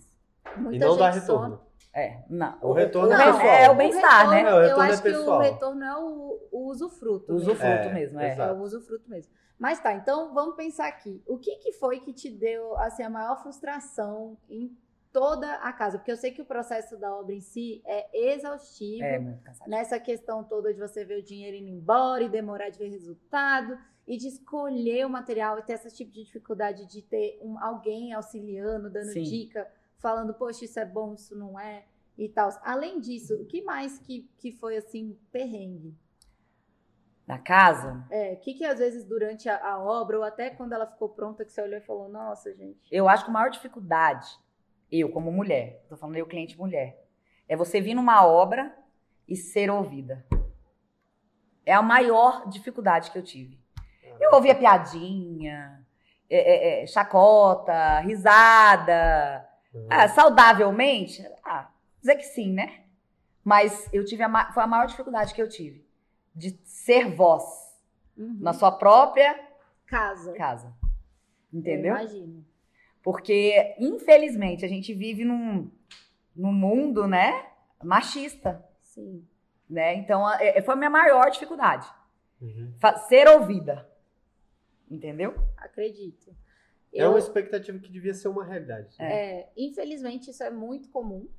muita E não dá gente só- retorno. É, não. O retorno o, é Não, pessoal. é o bem-estar, né? É, eu é acho que o retorno é o, o usufruto. O mesmo. usufruto É, mesmo, é. É o usufruto mesmo. Mas tá, então vamos pensar aqui. O que, que foi que te deu assim, a maior frustração em toda a casa? Porque eu sei que o processo da obra em si é exaustivo. É muito cansativo. nessa questão toda de você ver o dinheiro indo embora e demorar de ver resultado e de escolher o material e ter esse tipo de dificuldade de ter um, alguém auxiliando, dando Sim. dica, falando, poxa, isso é bom, isso não é, e tal. Além disso, o que mais que, que foi, assim, perrengue? Na casa, É, o que que às vezes durante a, a obra, ou até quando ela ficou pronta, que você olhou e falou, nossa, gente, eu acho que a maior dificuldade, eu como mulher, tô falando eu cliente mulher, é você vir numa obra e ser ouvida. É a maior dificuldade que eu tive. Eu ouvia piadinha, é, é, é, chacota, risada, Uhum. ah, saudavelmente, ah, dizer que sim, né? Mas eu tive a, foi a maior dificuldade que eu tive de ser voz uhum, na sua própria casa. casa. Eu Entendeu? imagino. Porque, infelizmente, a gente vive num, no mundo, né, machista, Sim. né? Então, a- é- foi a minha maior dificuldade, Uhum. ser ouvida. Entendeu? Acredito. É Eu- uma expectativa que devia ser uma realidade. É, infelizmente isso é muito comum,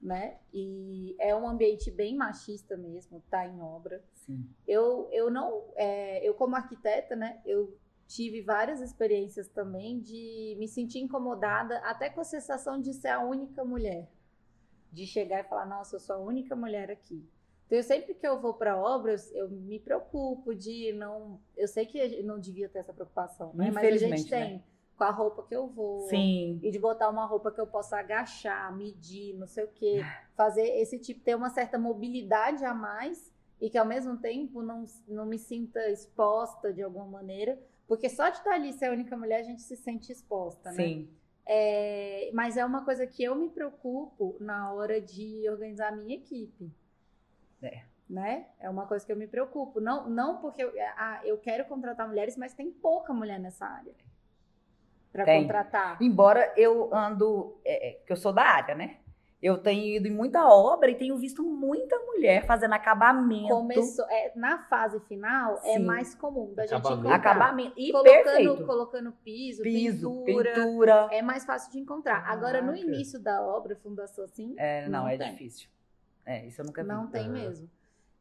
né? E é um ambiente bem machista mesmo, tá em obra. Sim. Eu, eu não, é, eu como arquiteta, né? Eu tive várias experiências também de me sentir incomodada, até com a sensação de ser a única mulher, de chegar e falar, nossa, eu sou a única mulher aqui. Então, sempre que eu vou para obras, eu me preocupo de não, eu sei que eu não devia ter essa preocupação, né? Mas a gente né? tem com a roupa que eu vou, Sim. e de botar uma roupa que eu possa agachar, medir, não sei o quê, fazer esse tipo, ter uma certa mobilidade a mais e que ao mesmo tempo não, não me sinta exposta de alguma maneira, porque só de estar ali ser a única mulher a gente se sente exposta, né? Sim. É, mas é uma coisa que eu me preocupo na hora de organizar a minha equipe. É. Né? É uma coisa que eu me preocupo. Não, não porque eu, ah, eu quero contratar mulheres, mas tem pouca mulher nessa área para contratar. Embora eu ando, é, é, que eu sou da área, né? Eu tenho ido em muita obra e tenho visto muita mulher fazendo acabamento. Começou, é, na fase final é Sim. mais comum da gente Acabamento. encontrar. Acabamento. E colocando, perfeito. colocando piso, Piso, pintura, pintura. é mais fácil de encontrar. Agora, no início da obra, fundação assim, É, não, Não é tem. difícil. É, isso eu nunca vi. não tem Aham. mesmo.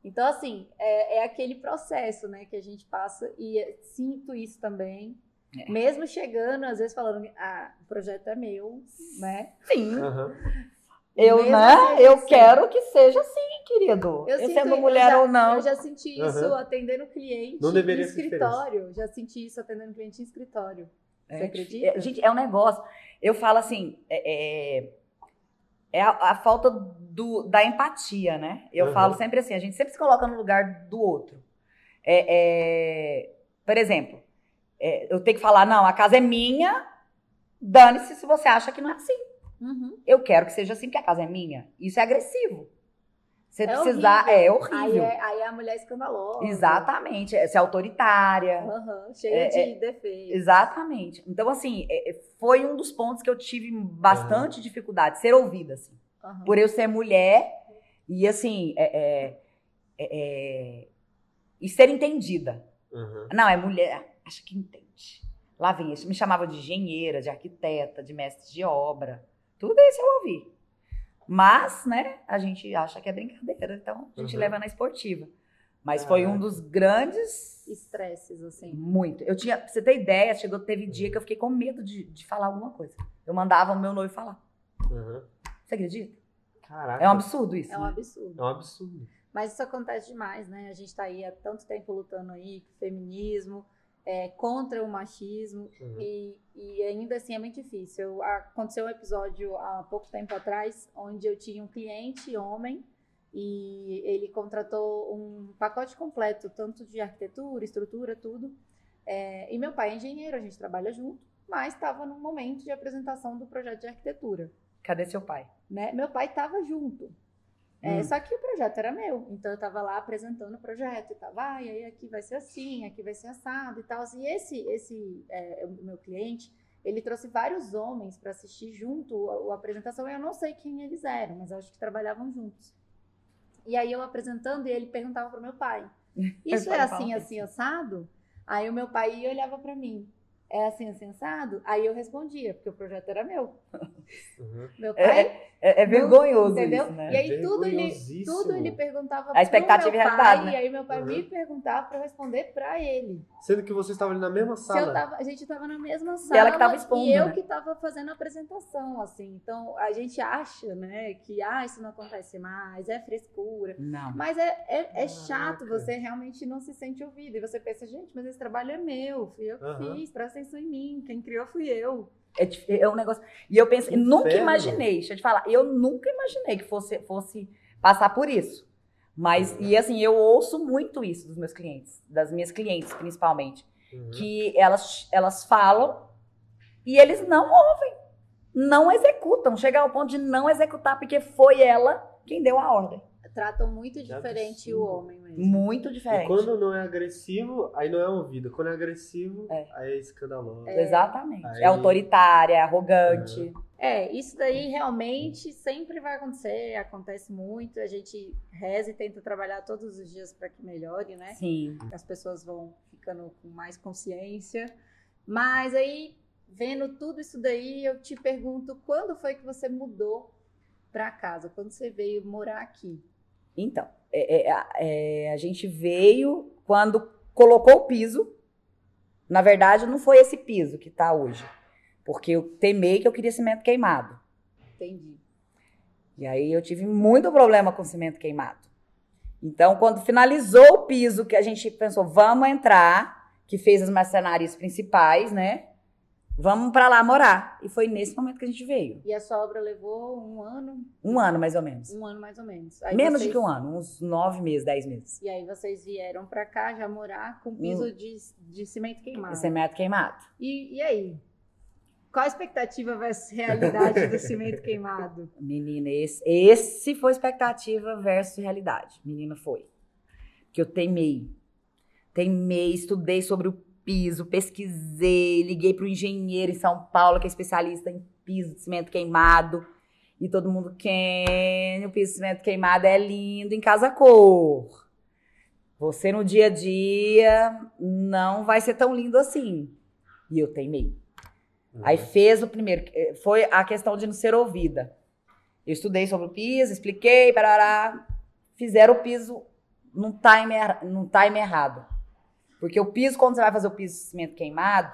Então, assim, é, é aquele processo, né, que a gente passa e sinto isso também. É. Mesmo chegando, às vezes falando, ah, o projeto é meu, né? Sim. Aham. Eu, Mesmo né? assim, Eu assim, quero que seja assim, querido. Eu, sinto- sendo eu mulher já- ou não. Eu já senti isso Aham. atendendo cliente Não deveria em escritório. Já senti isso atendendo cliente em escritório. Você É, acredita? é, gente, é um negócio. Eu falo assim, é, é, é a, a falta do, da empatia, né? Eu Uhum. falo sempre assim, a gente sempre se coloca no lugar do outro. É, é, por exemplo, é, eu tenho que falar, não, a casa é minha, dane-se se você acha que não é assim. Uhum. Eu quero que seja assim, porque a casa é minha. Isso é agressivo. Você É precisar, horrível. é Aí horrível. é, aí é a mulher escandalosa. Exatamente, é ser autoritária. Aham, cheia É, de defeitos. Exatamente. Então, assim, é- é- foi um dos pontos que eu tive bastante dificuldade, ser ouvida, assim. Aham. Por eu ser mulher e, assim, é, é- é- é- e ser entendida. Aham. Não, é mulher, acha que entende. Lá vem, isso me chamava de engenheira, de arquiteta, de mestre de obra. Tudo isso eu ouvi. Mas, né, a gente acha que é brincadeira, então a gente Uhum. leva na esportiva. Mas foi um dos grandes Estresses, assim. muito. Eu tinha, pra você ter ideia, chegou, teve dia que eu fiquei com medo de, de falar alguma coisa. Eu mandava o meu noivo falar. Aham. Você acredita? Caraca. É um absurdo isso. É um né? absurdo. É um absurdo. Mas isso acontece demais, né? A gente tá aí há tanto tempo lutando aí com o feminismo, é, contra o machismo, Uhum. e, e ainda assim é muito difícil. Eu- aconteceu um episódio há pouco tempo atrás, onde eu tinha um cliente homem, e ele contratou um pacote completo, tanto de arquitetura, estrutura, tudo. É, e meu pai é engenheiro, a gente trabalha junto, mas estava no momento de apresentação do projeto de arquitetura Cadê seu pai? Né? Meu pai estava junto. É, Hum. Só que o projeto era meu. Então eu estava lá apresentando o projeto e tava, ah, e aí aqui vai ser assim, aqui vai ser assado e tal. E esse, esse é, o meu cliente, ele trouxe vários homens para assistir junto a, a apresentação. Eu não sei quem eles eram, mas eu acho que trabalhavam juntos. E aí eu apresentando e ele perguntava pro meu pai: [laughs] Isso é assim, assim, assado? Aí o meu pai ia e olhava para mim. É assim, assim, assado? Aí eu respondia, porque o projeto era meu. Uhum. Meu pai É, é Não, vergonhoso entendeu? isso, né? E aí tudo ele, tudo ele perguntava A expectativa pro e meu pai, né? e aí meu pai Uhum. me perguntava pra eu responder pra ele. Sendo que você estava ali na mesma Se sala. eu tava, a gente tava na mesma sala ela que tava expondo, e eu né? que tava fazendo a apresentação, assim. Então a gente acha, né, que ah, isso não acontece mais, é frescura. Não. Mas é, é, é chato, você realmente não se sente ouvido. E você pensa, gente, mas esse trabalho é meu, fui eu que Aham. fiz, presta atenção em mim, quem criou fui eu. É, é um negócio. E eu pensei, nunca Inferno. imaginei, deixa eu te falar, eu nunca imaginei que fosse, fosse passar por isso. Mas, e assim, eu ouço muito isso dos meus clientes, das minhas clientes, principalmente. Uhum. Que elas, elas falam e eles não ouvem, não executam. Chega ao ponto de não executar, porque foi ela quem deu a ordem. Tratam muito diferente o homem mesmo. Muito E diferente. quando não é agressivo, aí não é ouvido. Quando é agressivo, É. aí é escandaloso. Exatamente. Aí- É autoritária, é arrogante. É, isso daí realmente sempre vai acontecer, acontece muito. A gente reza e tenta trabalhar todos os dias para que melhore, né? Sim. As pessoas vão ficando com mais consciência. Mas aí, vendo tudo isso daí, eu te pergunto, quando foi que você mudou para casa? Quando você veio morar aqui? Então, é, é, é, a gente veio quando colocou o piso. Na verdade, não foi esse piso que está hoje. Porque eu temei que eu queria cimento queimado. Entendi. E aí eu tive muito problema com cimento queimado. Então, quando finalizou o piso, que a gente pensou, vamos entrar, que fez as marcenarias principais, né? Vamos para lá morar. E foi nesse momento que a gente veio. E a sua obra levou um ano? Um ano, mais ou menos. Um ano, mais ou menos. Aí menos vocês... de que um ano, uns nove meses, dez meses. E aí vocês vieram para cá já morar com piso Um- de, de cimento queimado. Cimento queimado. E, e aí? Qual a expectativa versus realidade do cimento queimado? [laughs] Menina, esse, esse foi expectativa versus realidade. Menina, foi. Que eu teimei. Teimei, estudei sobre o piso, pesquisei, liguei para o engenheiro em São Paulo, que é especialista em piso de cimento queimado. E todo mundo, quem? O piso de cimento queimado é lindo em casa cor. Você no dia a dia não vai ser tão lindo assim. E eu teimei. Aí fez o primeiro, eh, foi a questão de não ser ouvida. Eu estudei sobre o piso, expliquei, parará, fizeram o piso num time, num time errado. Porque o piso, quando você vai fazer o piso de cimento queimado,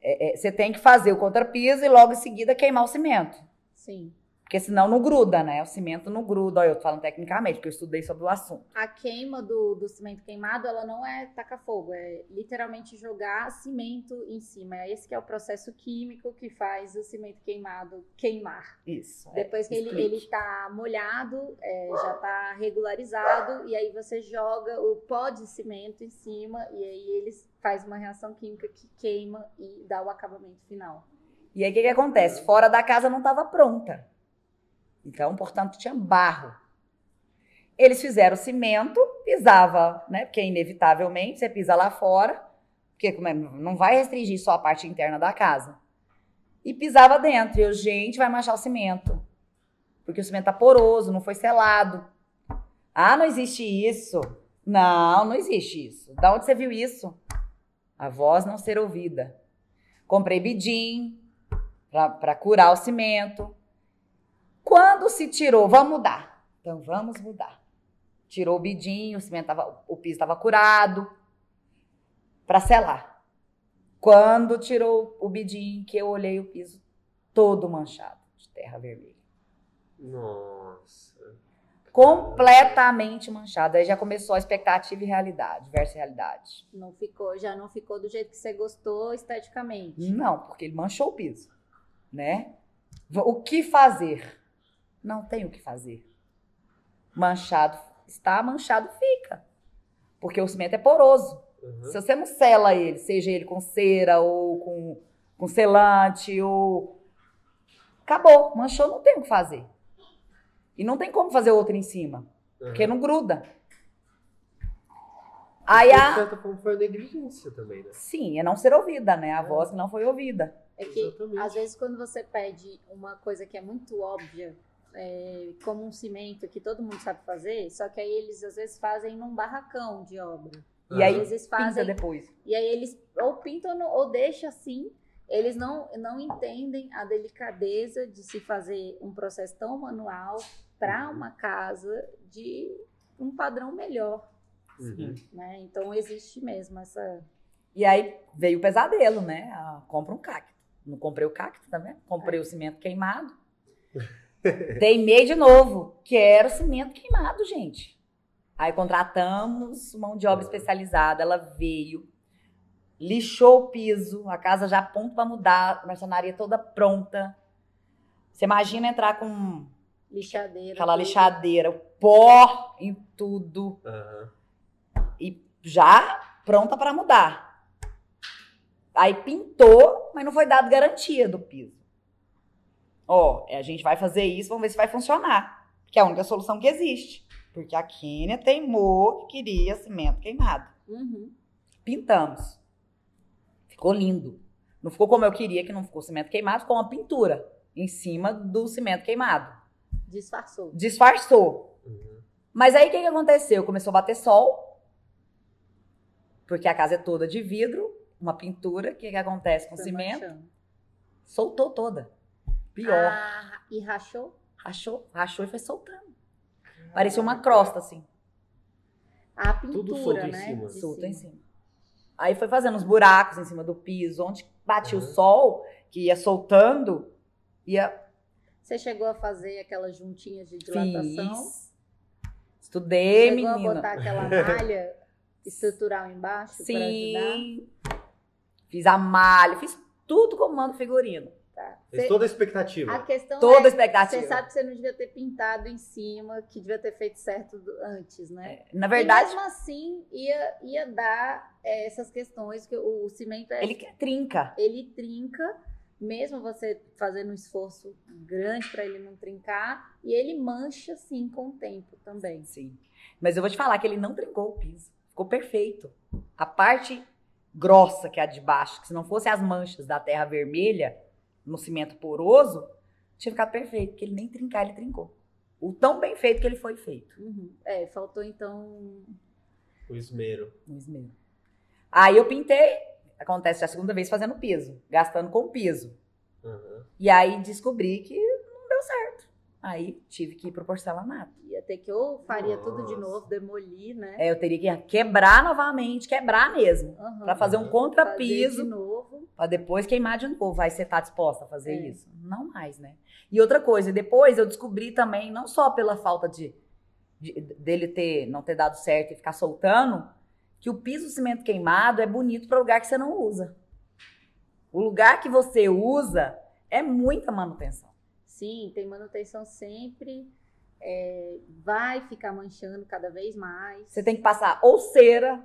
é- é, você tem que fazer o contrapiso e logo em seguida queimar o cimento. Sim. Porque senão não gruda, né? O cimento não gruda. Olha, eu tô falando tecnicamente, porque eu estudei sobre o assunto. A queima do, do cimento queimado, ela não é tacar fogo, é literalmente jogar cimento em cima. É esse que é o processo químico que faz o cimento queimado queimar. Isso. é, Depois que ele, explique. ele tá molhado, é, já tá regularizado, e aí você joga o pó de cimento em cima, e aí eles faz uma reação química que queima e dá o acabamento final. E aí o que, que acontece? Fora da casa não estava pronta. Então, portanto, tinha barro. Eles fizeram cimento, pisava, né? Porque inevitavelmente você pisa lá fora, porque é, não vai restringir só a parte interna da casa. E pisava dentro. E eu, gente, vai manchar o cimento. Porque o cimento tá poroso, não foi selado. Ah, não existe isso. Não, não existe isso. Da onde você viu isso? A voz não ser ouvida. Comprei bidim para curar o cimento. Quando se tirou, vamos mudar. Então vamos mudar. Tirou o bidim, o cimento tava, o piso estava curado para selar. Quando tirou o bidim, que eu olhei o piso todo manchado de terra vermelha. Nossa. Completamente manchado. Aí já começou a expectativa e realidade, versus realidade. Não ficou, já não ficou do jeito que você gostou esteticamente. Não, porque ele manchou o piso, né? O que fazer? Não tem o que fazer. Manchado está, manchado fica. Porque o cimento é poroso. Uhum. Se você não sela ele, seja ele com cera ou com, com selante ou acabou, manchou, não tem o que fazer. E não tem como fazer outro em cima, porque não gruda. Aí De a certa forma foi a negligência também, né? sim, é não ser ouvida, né? A voz que não foi ouvida. É que, Exatamente. às vezes, quando você pede uma coisa que é muito óbvia, é, como um cimento que todo mundo sabe fazer, só que aí eles, às vezes, fazem num barracão de obra. E aí pinta fazem, depois. e aí eles ou pintam no- ou deixam assim, eles não, não entendem a delicadeza de se fazer um processo tão manual para uma casa de um padrão melhor, Uhum. né? Então, existe mesmo essa... E aí veio o pesadelo, né? Ah, compra um cacto. Não comprei o cacto também. Comprei o cimento queimado. [laughs] [laughs] Teimei de novo. Quero cimento queimado, gente. Aí contratamos mão de obra especializada. Ela veio, lixou o piso, a casa já a ponto para mudar, a marcenaria toda pronta. Você imagina entrar com Lixadeira. aquela tudo. lixadeira, o pó em tudo. Aham. e já pronta para mudar. Aí pintou, mas não foi dado garantia do piso. Ó, a gente vai fazer isso, vamos ver se vai funcionar. Que é a única solução que existe. Porque a Quênia teimou que queria cimento queimado. Uhum. Pintamos. Ficou lindo. Não ficou como eu queria, que não ficou cimento queimado, ficou uma pintura. em cima do cimento queimado. Disfarçou. Disfarçou. Uhum. Mas aí o que, que aconteceu? Começou a bater sol, porque a casa é toda de vidro, uma pintura. O que, que acontece com o Foi cimento? manchando. Soltou toda. Pior. Ah, e rachou? Rachou, rachou e foi soltando. Parecia uma crosta, assim, A pintura, Tudo solto em né? cima. de solta em cima. Aí foi fazendo uns buracos em cima do piso, onde batia Uhum. o sol, que ia soltando, ia Você chegou a fazer aquelas juntinhas de dilatação? Fiz. Estudei, chegou a menina. botar aquela malha [laughs] estrutural embaixo para ajudar? Sim. Fiz a malha, fiz tudo como manda figurino. Tá. Cê- toda a expectativa. A questão Toda a é, expectativa. você sabe que você não devia ter pintado em cima, que devia ter feito certo do- antes, né? Na E verdade, mesmo assim, ia, ia dar é, essas questões que o, o cimento é, ele trinca. ele trinca, mesmo você fazendo um esforço grande para ele não trincar, e ele mancha sim com o tempo também. Sim. Mas eu vou te falar que ele não trincou o piso. Ficou perfeito. A parte grossa, que é a de baixo, que se não fosse as manchas da terra vermelha no cimento poroso, tinha ficado perfeito, porque ele nem trincar, ele trincou. O tão bem feito que ele foi feito. Uhum. É, faltou então. O esmero. No esmero. Aí eu pintei, acontece a segunda vez fazendo piso, gastando com piso. Uhum. E aí descobri que. Aí tive que ir pro porcelanato. Ia ter que ou faria tudo de Nossa. novo, demolir, né? É, eu teria que quebrar novamente, quebrar mesmo. Aham. Pra fazer um Fazer contrapiso, de novo. pra depois queimar de novo. Vai você tá disposta a fazer É. isso? Não mais, né? E outra coisa, depois eu descobri também, não só pela falta de, de- dele ter não ter dado certo e ficar soltando, que o piso cimento queimado é bonito para lugar que você não usa. O lugar que você usa é muita manutenção. Sim, tem manutenção sempre. é, vai ficar manchando cada vez mais. Você tem que passar ou cera,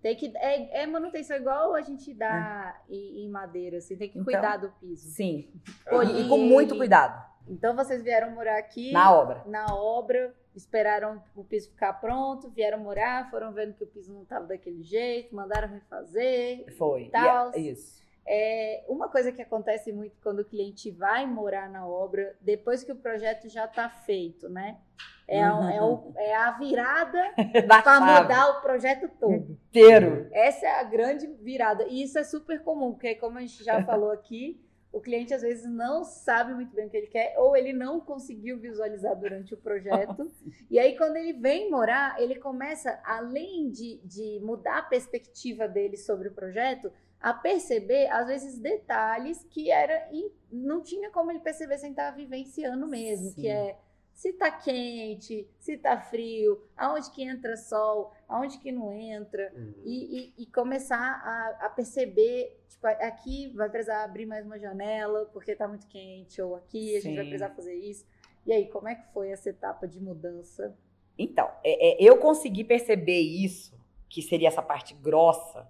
Tem que, é, é manutenção igual a gente dá em, em madeira, assim, tem que Então, cuidar do piso. sim, Polir e com muito cuidado Então vocês vieram morar aqui na obra. na obra, esperaram o piso ficar pronto, vieram morar, foram vendo que o piso não estava daquele jeito, mandaram refazer. Foi. Tals. E é- isso. É, uma coisa que acontece muito quando o cliente vai morar na obra, depois que o projeto já está feito, né? É, a- Uhum. é o- é a virada [laughs] Da para mudar o projeto todo. inteiro. Essa é a grande virada. E isso é super comum, porque como a gente já [laughs] falou aqui, o cliente às vezes não sabe muito bem o que ele quer, ou ele não conseguiu visualizar durante o projeto. E aí, quando ele vem morar, ele começa, além de, de mudar a perspectiva dele sobre o projeto, a perceber, às vezes, detalhes que era e não tinha como ele perceber sem estar vivenciando mesmo, Sim. que é se tá quente, se tá frio, aonde que entra sol, aonde que não entra Uhum. e, e- e começar a, a perceber, tipo, aqui vai precisar abrir mais uma janela porque tá muito quente, ou aqui a gente vai Sim. precisar fazer isso. E aí, como é que foi essa etapa de mudança? Então, é- é, eu consegui perceber isso, que seria essa parte grossa,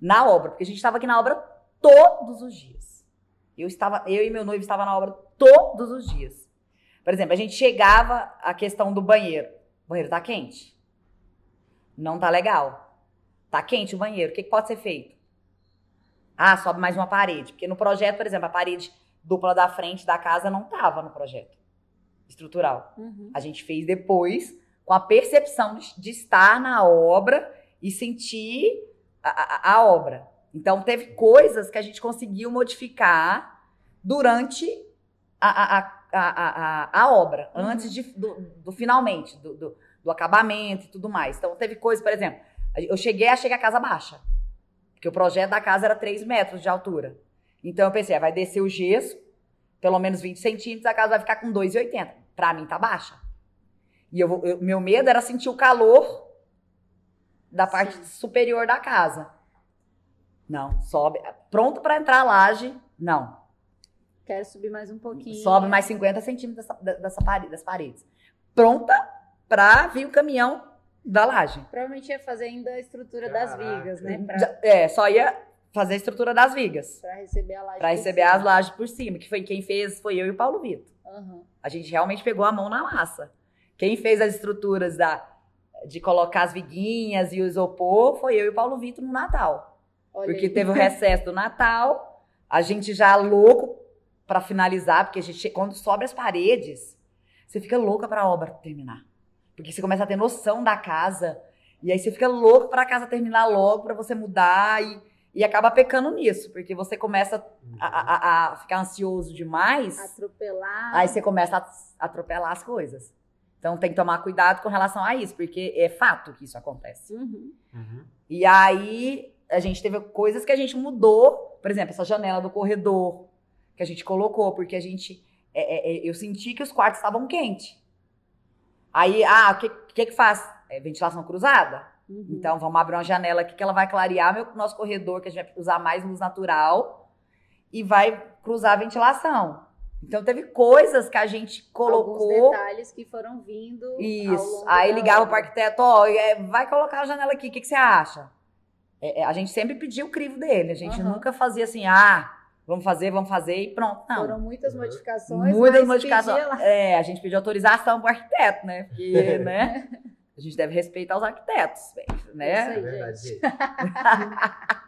na obra, porque a gente estava aqui na obra todos os dias. Eu estava, eu e meu noivo estava na obra todos os dias. Por exemplo, a gente chegava a questão do banheiro. O banheiro tá quente. Não tá legal. Tá quente o banheiro. O que, que pode ser feito? Ah, sobe mais uma parede. Porque no projeto, por exemplo, a parede dupla da frente da casa não tava no projeto estrutural. A gente fez depois com a percepção de estar na obra e sentir a, a- obra. Então, teve coisas que a gente conseguiu modificar durante a, a, a, a, a- obra, Uhum. antes de, do, do finalmente, do, do, do acabamento e tudo mais. Então, teve coisas, por exemplo, eu cheguei a chegar a casa baixa, porque o projeto da casa era 3 metros de altura. Então, eu pensei, ah, vai descer o gesso, pelo menos 20 centímetros, a casa vai ficar com 2,80. Pra mim, tá baixa. E eu, vou- eu- meu medo era sentir o calor da parte Sim. superior da casa. Não, sobe. Pronto pra entrar a laje, não. Quero subir mais um pouquinho. Sobe mais 50 centímetros dessa, da- dessa parede, das paredes. Pronta pra vir o caminhão da laje. Provavelmente ia fazer ainda a estrutura das Caraca. vigas, né? Pra, É, só ia fazer a estrutura das vigas. pra receber a laje. Pra por receber cima. as lajes por cima, que foi quem fez, foi eu e o Paulo Vitor. Aham. A gente realmente pegou a mão na massa. Quem fez as estruturas da, de colocar as viguinhas e o isopor foi eu e o Paulo Vitor no Natal. Olha Porque aí. teve o [laughs] recesso do Natal, a gente já louco pra finalizar, porque a gente, quando sobe as paredes, você fica louca pra obra terminar. Porque você começa a ter noção da casa, e aí você fica louco pra casa terminar logo, pra você mudar, e, e acaba pecando nisso, porque você começa a, a- a ficar ansioso demais, Atropelar. aí você começa a atropelar as coisas. Então tem que tomar cuidado com relação a isso, porque é fato que isso acontece. Uhum. Uhum. E aí a gente teve coisas que a gente mudou, por exemplo, essa janela do corredor que a gente colocou, porque a gente. é, é, é, eu senti que os quartos estavam quentes. Aí, ah, o que, que que faz? É ventilação cruzada? Uhum. Então vamos abrir uma janela aqui que ela vai clarear meu, nosso corredor, que a gente vai usar mais luz natural e vai cruzar a ventilação. Então teve coisas que a gente Alguns colocou. detalhes que foram vindo. ao Isso. longo Aí ligava obra. pro arquiteto, ó, é, vai colocar a janela aqui, o que, que você acha? É, é, a gente sempre pedia o crivo dele, a gente Aham. nunca fazia assim, ah, vamos fazer, vamos fazer e pronto. Não. Foram muitas modificações. Muitas mas modificações. pedia lá. É, a gente pediu autorização pro arquiteto, né? Porque, [laughs] né? A gente deve respeitar os arquitetos, né? Isso É aí, verdade, gente. gente. [laughs]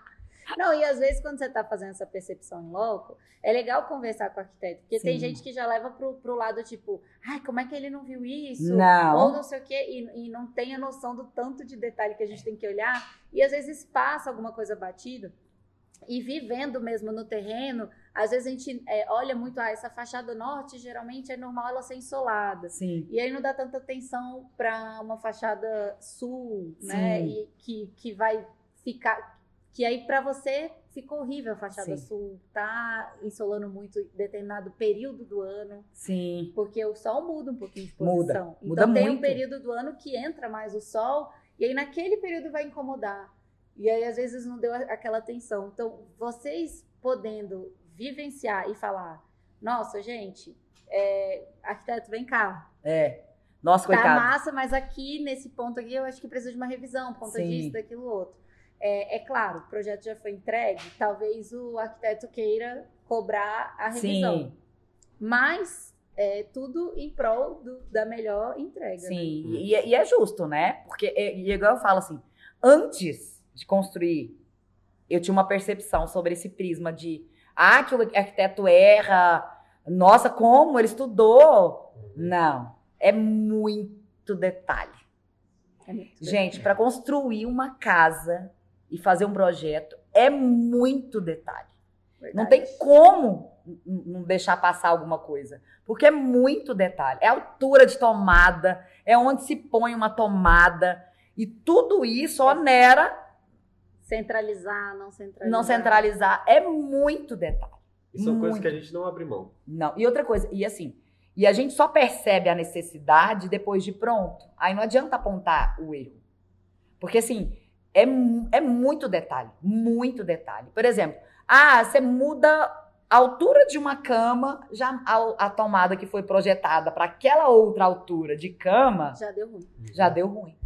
Não, e às vezes quando você está fazendo essa percepção em loco, é legal conversar com o arquiteto. Porque tem Sim. gente que já leva pro, pro lado tipo, ai, como é que ele não viu isso? Não. Ou não sei o quê, e, e não tem a noção do tanto de detalhe que a gente tem que olhar. E às vezes passa alguma coisa batida. E vivendo mesmo no terreno, às vezes a gente é, olha muito, ah, essa fachada norte geralmente é normal ela ser insolada. Sim. E aí não dá tanta atenção para uma fachada sul, né? Sim. E que, que vai ficar. Que aí para você ficou horrível a fachada Sim. sul. Tá insolando muito determinado período do ano, Sim. porque o sol muda um pouquinho de Muda, posição. muda então tem um muito. período do ano que entra mais o sol, e aí naquele período vai incomodar. E aí às vezes não deu aquela atenção. Então, vocês podendo vivenciar e falar: nossa, gente, é, arquiteto, vem cá. É. Nossa, Tá coitado. massa, mas aqui, nesse ponto aqui, eu acho que precisa de uma revisão, por conta Sim. disso, daquilo outro. É, é claro, o projeto já foi entregue, talvez o arquiteto queira cobrar a revisão. Sim. Mas é tudo em prol do- da melhor entrega. né? Sim, e, e é justo, né? Porque, é- e igual eu falo assim, antes de construir, eu tinha uma percepção sobre esse prisma de, ah, que o arquiteto erra, nossa, como ele estudou. Não, é muito detalhe. É muito Gente, para construir uma casa e fazer um projeto, é muito detalhe. Não verdade. tem como não deixar passar alguma coisa. Porque é muito detalhe. É a altura de tomada, é onde se põe uma tomada. E tudo isso onera Centralizar, não centralizar. não centralizar. É muito detalhe. E são coisas Muito. que a gente não abre mão. Não. E outra coisa, e assim, e a gente só percebe a necessidade depois de pronto. Aí não adianta apontar o erro. Porque assim, é, é muito detalhe, muito detalhe. Por exemplo, ah, você muda a altura de uma cama, já a, a tomada que foi projetada para aquela outra altura de cama, Já deu ruim. já deu ruim.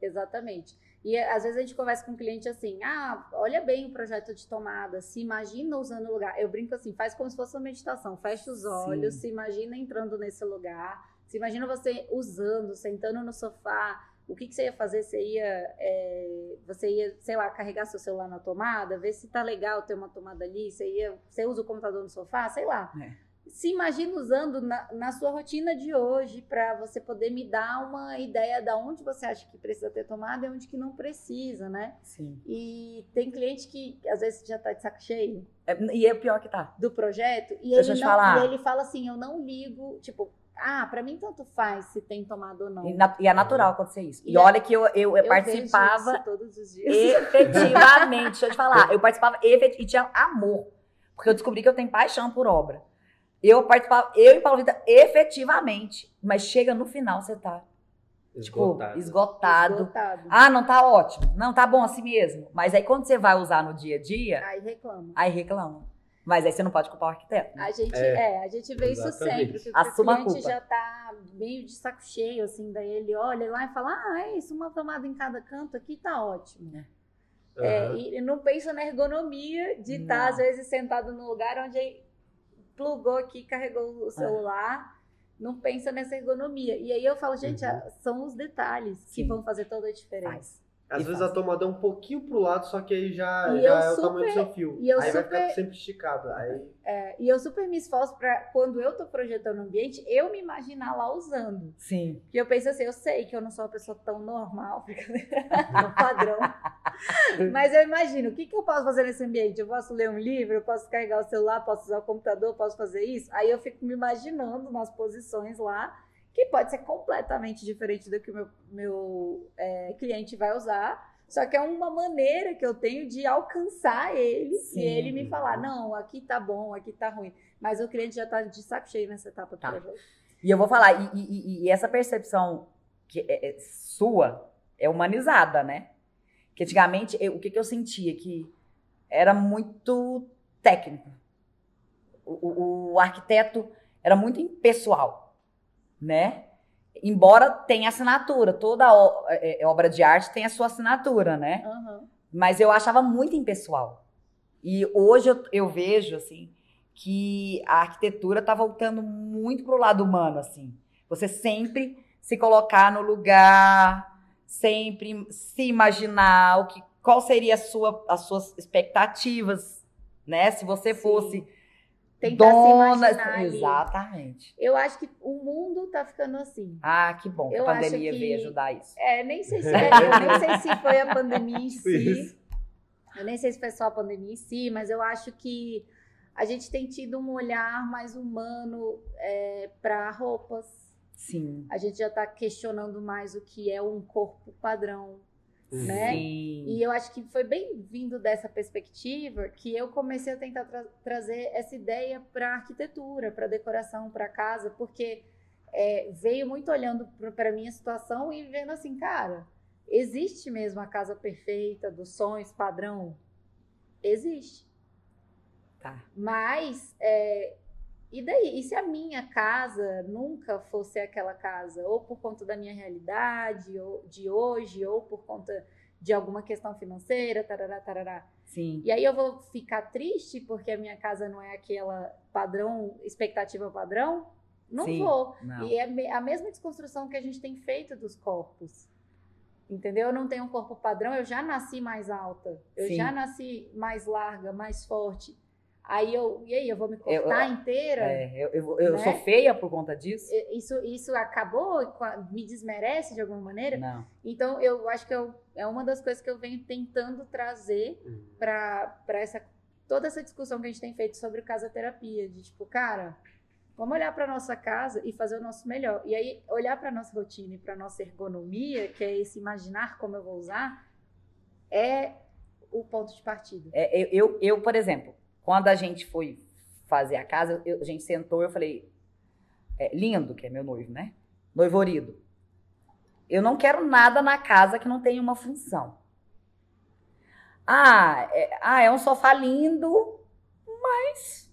Exatamente. E às vezes a gente conversa com o cliente assim: ah, olha bem o projeto de tomada, se imagina usando o lugar. Eu brinco assim: faz como se fosse uma meditação, fecha os olhos, Sim. se imagina entrando nesse lugar, se imagina você usando, sentando no sofá. O que, que você ia fazer? Você ia, é, você ia, sei lá, carregar seu celular na tomada, ver se tá legal ter uma tomada ali. Você ia, você usa o computador no sofá, sei lá. É. Se imagina usando na, na sua rotina de hoje para você poder me dar uma ideia da onde você acha que precisa ter tomada e onde que não precisa, né? Sim. E tem cliente que às vezes já tá de saco cheio É- e é o pior que tá. do projeto e Deixa eu ele te não, falar. e ele fala assim, eu não ligo, tipo, ah, para mim tanto faz se tem tomada ou não. E, na- e é natural acontecer isso. E, E é- olha que eu, eu, Eu participava vejo isso todos os dias. Efetivamente, deixa eu te falar. [laughs] Eu participava efet- e tinha amor. Porque eu descobri que eu tenho paixão por obra. Eu participava, eu e Paulo Vitor, efetivamente. Mas chega no final, você tá, tipo, Esgotado. esgotado. Esgotado. Ah, não tá ótimo. Não, tá bom assim mesmo. Mas aí quando você vai usar no dia a dia, Aí reclama. aí reclama. Mas aí você não pode culpar o arquiteto. né? A gente, É, é, a gente vê isso exatamente. sempre. Que Assuma o a cliente culpa. já tá meio de saco cheio, assim, daí ele olha lá e fala, ah, é isso, uma tomada em cada canto aqui tá ótimo. É, Aham. e não pensa na ergonomia de estar, Não. às vezes, sentado num lugar onde aí plugou aqui, carregou É. o celular. Não pensa nessa ergonomia. E aí eu falo, gente, Uhum. são os detalhes que Sim. vão fazer toda a diferença. Faz. Às E vezes faz. a tomada é um pouquinho pro lado, só que aí já, E já eu é o super- tamanho do seu fio. e eu aí vai super- ficar sempre esticado. Aí, É, e eu super me esforço pra, quando eu tô projetando o ambiente, eu me imaginar lá usando. Sim. Porque eu penso assim, eu sei que eu não sou uma pessoa tão normal, [laughs] tão padrão. [laughs] Mas eu imagino, o que, que eu posso fazer nesse ambiente? Eu posso ler um livro, eu posso carregar o celular, posso usar o computador, posso fazer isso? Aí eu fico me imaginando nas posições lá, que pode ser completamente diferente do que o meu, meu é, cliente vai usar. Só que é uma maneira que eu tenho de alcançar ele Sim. e ele me falar, não, aqui tá bom, aqui tá ruim. Mas o cliente já tá de saco cheio nessa etapa do Tá. projeto. E eu vou falar, e, e- e- essa percepção que é, é sua é humanizada, né? Que antigamente, eu- o que, que eu sentia? Que era muito técnico. O, o- o arquiteto era muito impessoal, né? Embora tenha assinatura, toda o- é- é obra de arte tem a sua assinatura, né? Aham. Mas eu achava muito impessoal. E hoje eu, eu vejo, assim, que a arquitetura tá voltando muito pro lado humano, assim. Você sempre se colocar no lugar, sempre se imaginar o que, qual seria a sua, as suas expectativas, né? Se você Sim. fosse Tentar dona... Exatamente. Eu acho que o mundo tá ficando assim. Ah, que bom Eu a pandemia que- veio ajudar isso. É, nem sei se, eu [laughs] nem sei se foi a pandemia em si. Isso. Eu nem sei se foi só a pandemia em si, mas eu acho que a gente tem tido um olhar mais humano para roupas. Sim. A gente já tá questionando mais o que é um corpo padrão. Né? Sim. E eu acho que foi bem vindo dessa perspectiva que eu comecei a tentar tra- trazer essa ideia para arquitetura, para decoração, para casa, porque é, veio muito olhando para minha situação e vendo assim, cara, existe mesmo a casa perfeita dos sonhos padrão? Existe. Tá. Mas, é, e daí? E se a minha casa nunca fosse aquela casa? Ou por conta da minha realidade ou de hoje, ou por conta de alguma questão financeira, tarará, tarará. Sim. E aí eu vou ficar triste porque a minha casa não é aquela padrão, expectativa padrão? Não Sim. vou. Não. E é a mesma desconstrução que a gente tem feito dos corpos. Entendeu? Eu não tenho um corpo padrão, eu já nasci mais alta. Eu Sim. já nasci mais larga, mais forte. Aí eu, e aí, eu vou me Eu- cortar inteira? É, eu eu, eu Né? sou feia por conta disso? Isso, isso acabou? Me desmerece de alguma maneira? Não. Então, eu acho que eu- é uma das coisas que eu venho tentando trazer Hum. para essa toda essa discussão que a gente tem feito sobre casa terapia, de tipo, cara, vamos olhar para nossa casa e fazer o nosso melhor. E aí olhar para nossa rotina e para nossa ergonomia, que é esse imaginar como eu vou usar, é o ponto de partida. É, eu, eu, eu, por exemplo, quando a gente foi fazer a casa, eu- a gente sentou eu falei, é, lindo, que é meu noivo, né? Noivorido. Eu não quero nada na casa que não tenha uma função. Ah, é, ah, é um sofá lindo, mas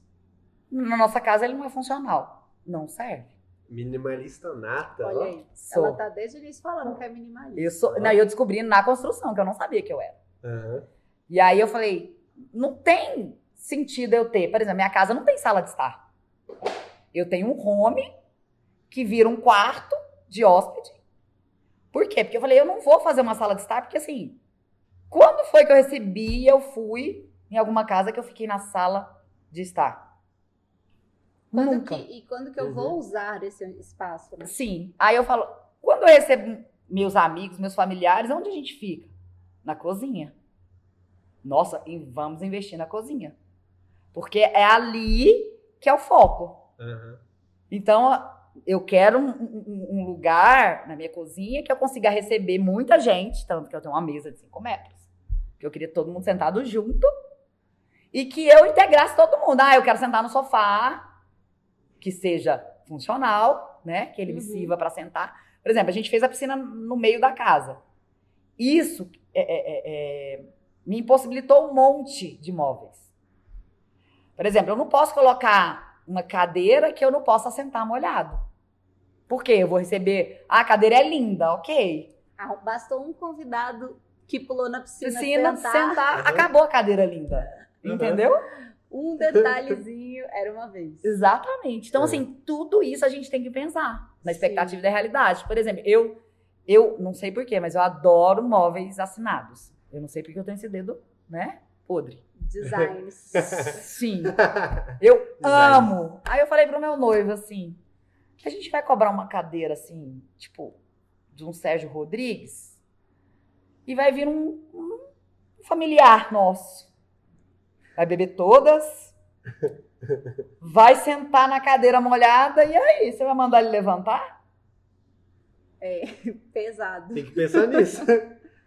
na nossa casa ele não é funcional. Não serve. Minimalista nata. Olha aí. Sou. Ela tá desde o início falando que é minimalista. Eu sou, não, eu descobri na construção, que eu não sabia que eu era. Aham. E aí eu falei, não tem sentido eu ter. Por exemplo, minha casa não tem sala de estar. Eu tenho um home que vira um quarto de hóspede. Por quê? Porque eu falei, eu não vou fazer uma sala de estar, porque assim, quando foi que eu recebi, eu fui em alguma casa que eu fiquei na sala de estar? Quando Nunca. que- e quando que eu Uhum. vou usar esse espaço? Né? Sim. Aí eu falo, quando eu recebo meus amigos, meus familiares, onde a gente fica? Na cozinha. Nossa, e vamos investir na cozinha. Porque é ali que é o foco. Aham. Então, eu quero um, um- um lugar na minha cozinha que eu consiga receber muita gente, tanto que eu tenho uma mesa de 5 metros. Que eu queria todo mundo sentado junto. E que eu integrasse todo mundo. Ah, eu quero sentar no sofá, que seja funcional, né? Que ele me Uhum. sirva para sentar. Por exemplo, a gente fez a piscina no meio da casa. Isso é- é- é- é, me impossibilitou um monte de móveis. Por exemplo, eu não posso colocar uma cadeira que eu não possa sentar molhado. Por quê? Eu vou receber. Ah, a cadeira é linda, ok. Ah, bastou um convidado que pulou na piscina, Piscina, sentar, sentar, Uhum. acabou a cadeira linda. Uhum. Entendeu? um detalhezinho, era uma vez. Exatamente. Então, É. assim, tudo isso a gente tem que pensar na expectativa da realidade. Por exemplo, eu Eu não sei porquê, mas eu adoro móveis assinados. Eu não sei porque eu tenho esse dedo, né? Podre. Designs. [laughs] Sim. Eu Design. amo. Aí eu falei pro meu noivo assim: a gente vai cobrar uma cadeira assim, tipo, de um Sérgio Rodrigues, e vai vir um, um familiar nosso. Vai beber todas, vai sentar na cadeira molhada, e aí, você vai mandar ele levantar? [laughs] Pesado. Tem que pensar nisso.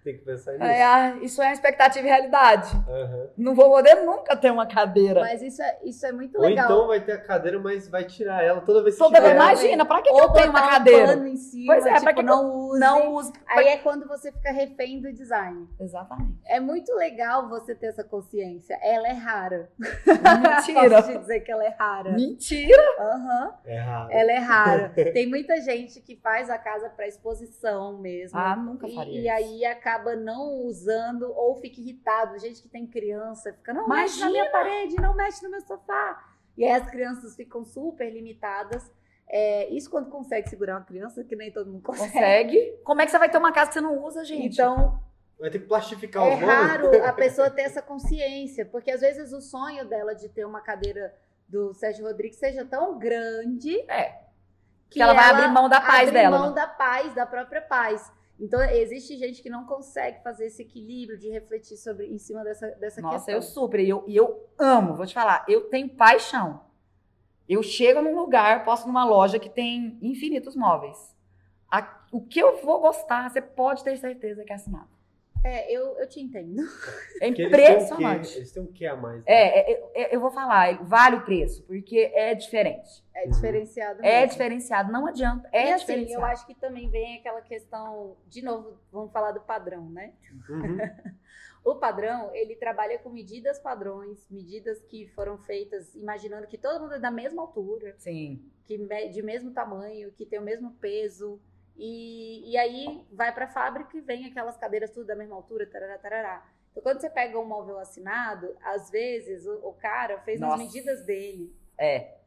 Tem que pensar nisso. É, isso é uma expectativa e realidade. Aham. Não vou poder nunca ter uma cadeira. Mas isso é, isso é muito Ou legal. então vai ter a cadeira, mas vai tirar ela toda vez que Toda vez, tiver. imagina, pra que, que Ou eu tenho uma um cadeira? pano em cima, Pois é, tipo, pra que que não use. Não uso. Aí é quando você fica refém do design. Exatamente. É muito legal você ter essa consciência. Ela é rara. Mentira. [laughs] Posso te dizer que ela é rara. Mentira. Aham. É raro. Ela é rara. [laughs] Tem muita gente que faz a casa para exposição mesmo. Ah, nunca faria E, e aí acaba não usando ou fica irritado. Gente que tem criança fica, não mexe na Imagina! minha parede, não mexe no meu sofá. E aí as crianças ficam super limitadas. É, isso quando consegue segurar uma criança, que nem todo mundo consegue. Consegue? Como é que você vai ter uma casa que você não usa, gente? Então, Vai ter que plastificar é os móveis. raro [laughs] a pessoa ter essa consciência, porque às vezes o sonho dela de ter uma cadeira do Sérgio Rodrigues seja tão grande É. Que ela vai abrir mão da paz abre dela, mão né? da paz, da própria paz. Então, existe gente que não consegue fazer esse equilíbrio de refletir sobre em cima dessa, dessa Nossa, eu questão. super. E eu, eu amo, vou te falar, eu tenho paixão. Eu chego num lugar, posso numa loja que tem infinitos móveis. A- o que eu vou gostar, você pode ter certeza que é assinado. É, eu, eu te entendo. É [laughs] um impressionante. Eles têm um quê a mais? né? É, é, é, eu vou falar, vale o preço, porque é diferente. É Uhum. diferenciado É mesmo. diferenciado, não adianta. É e assim, eu acho que também vem aquela questão, de novo, vamos falar do padrão, né? Uhum. [laughs] O padrão, ele trabalha com medidas padrões, medidas que foram feitas imaginando que todo mundo é da mesma altura, Sim. que de mesmo tamanho, que tem o mesmo peso. E, e aí vai para a fábrica e vem aquelas cadeiras tudo da mesma altura, tarará, tarará. Então, quando você pega um móvel assinado, às vezes o, o cara fez Nossa. as medidas dele. É.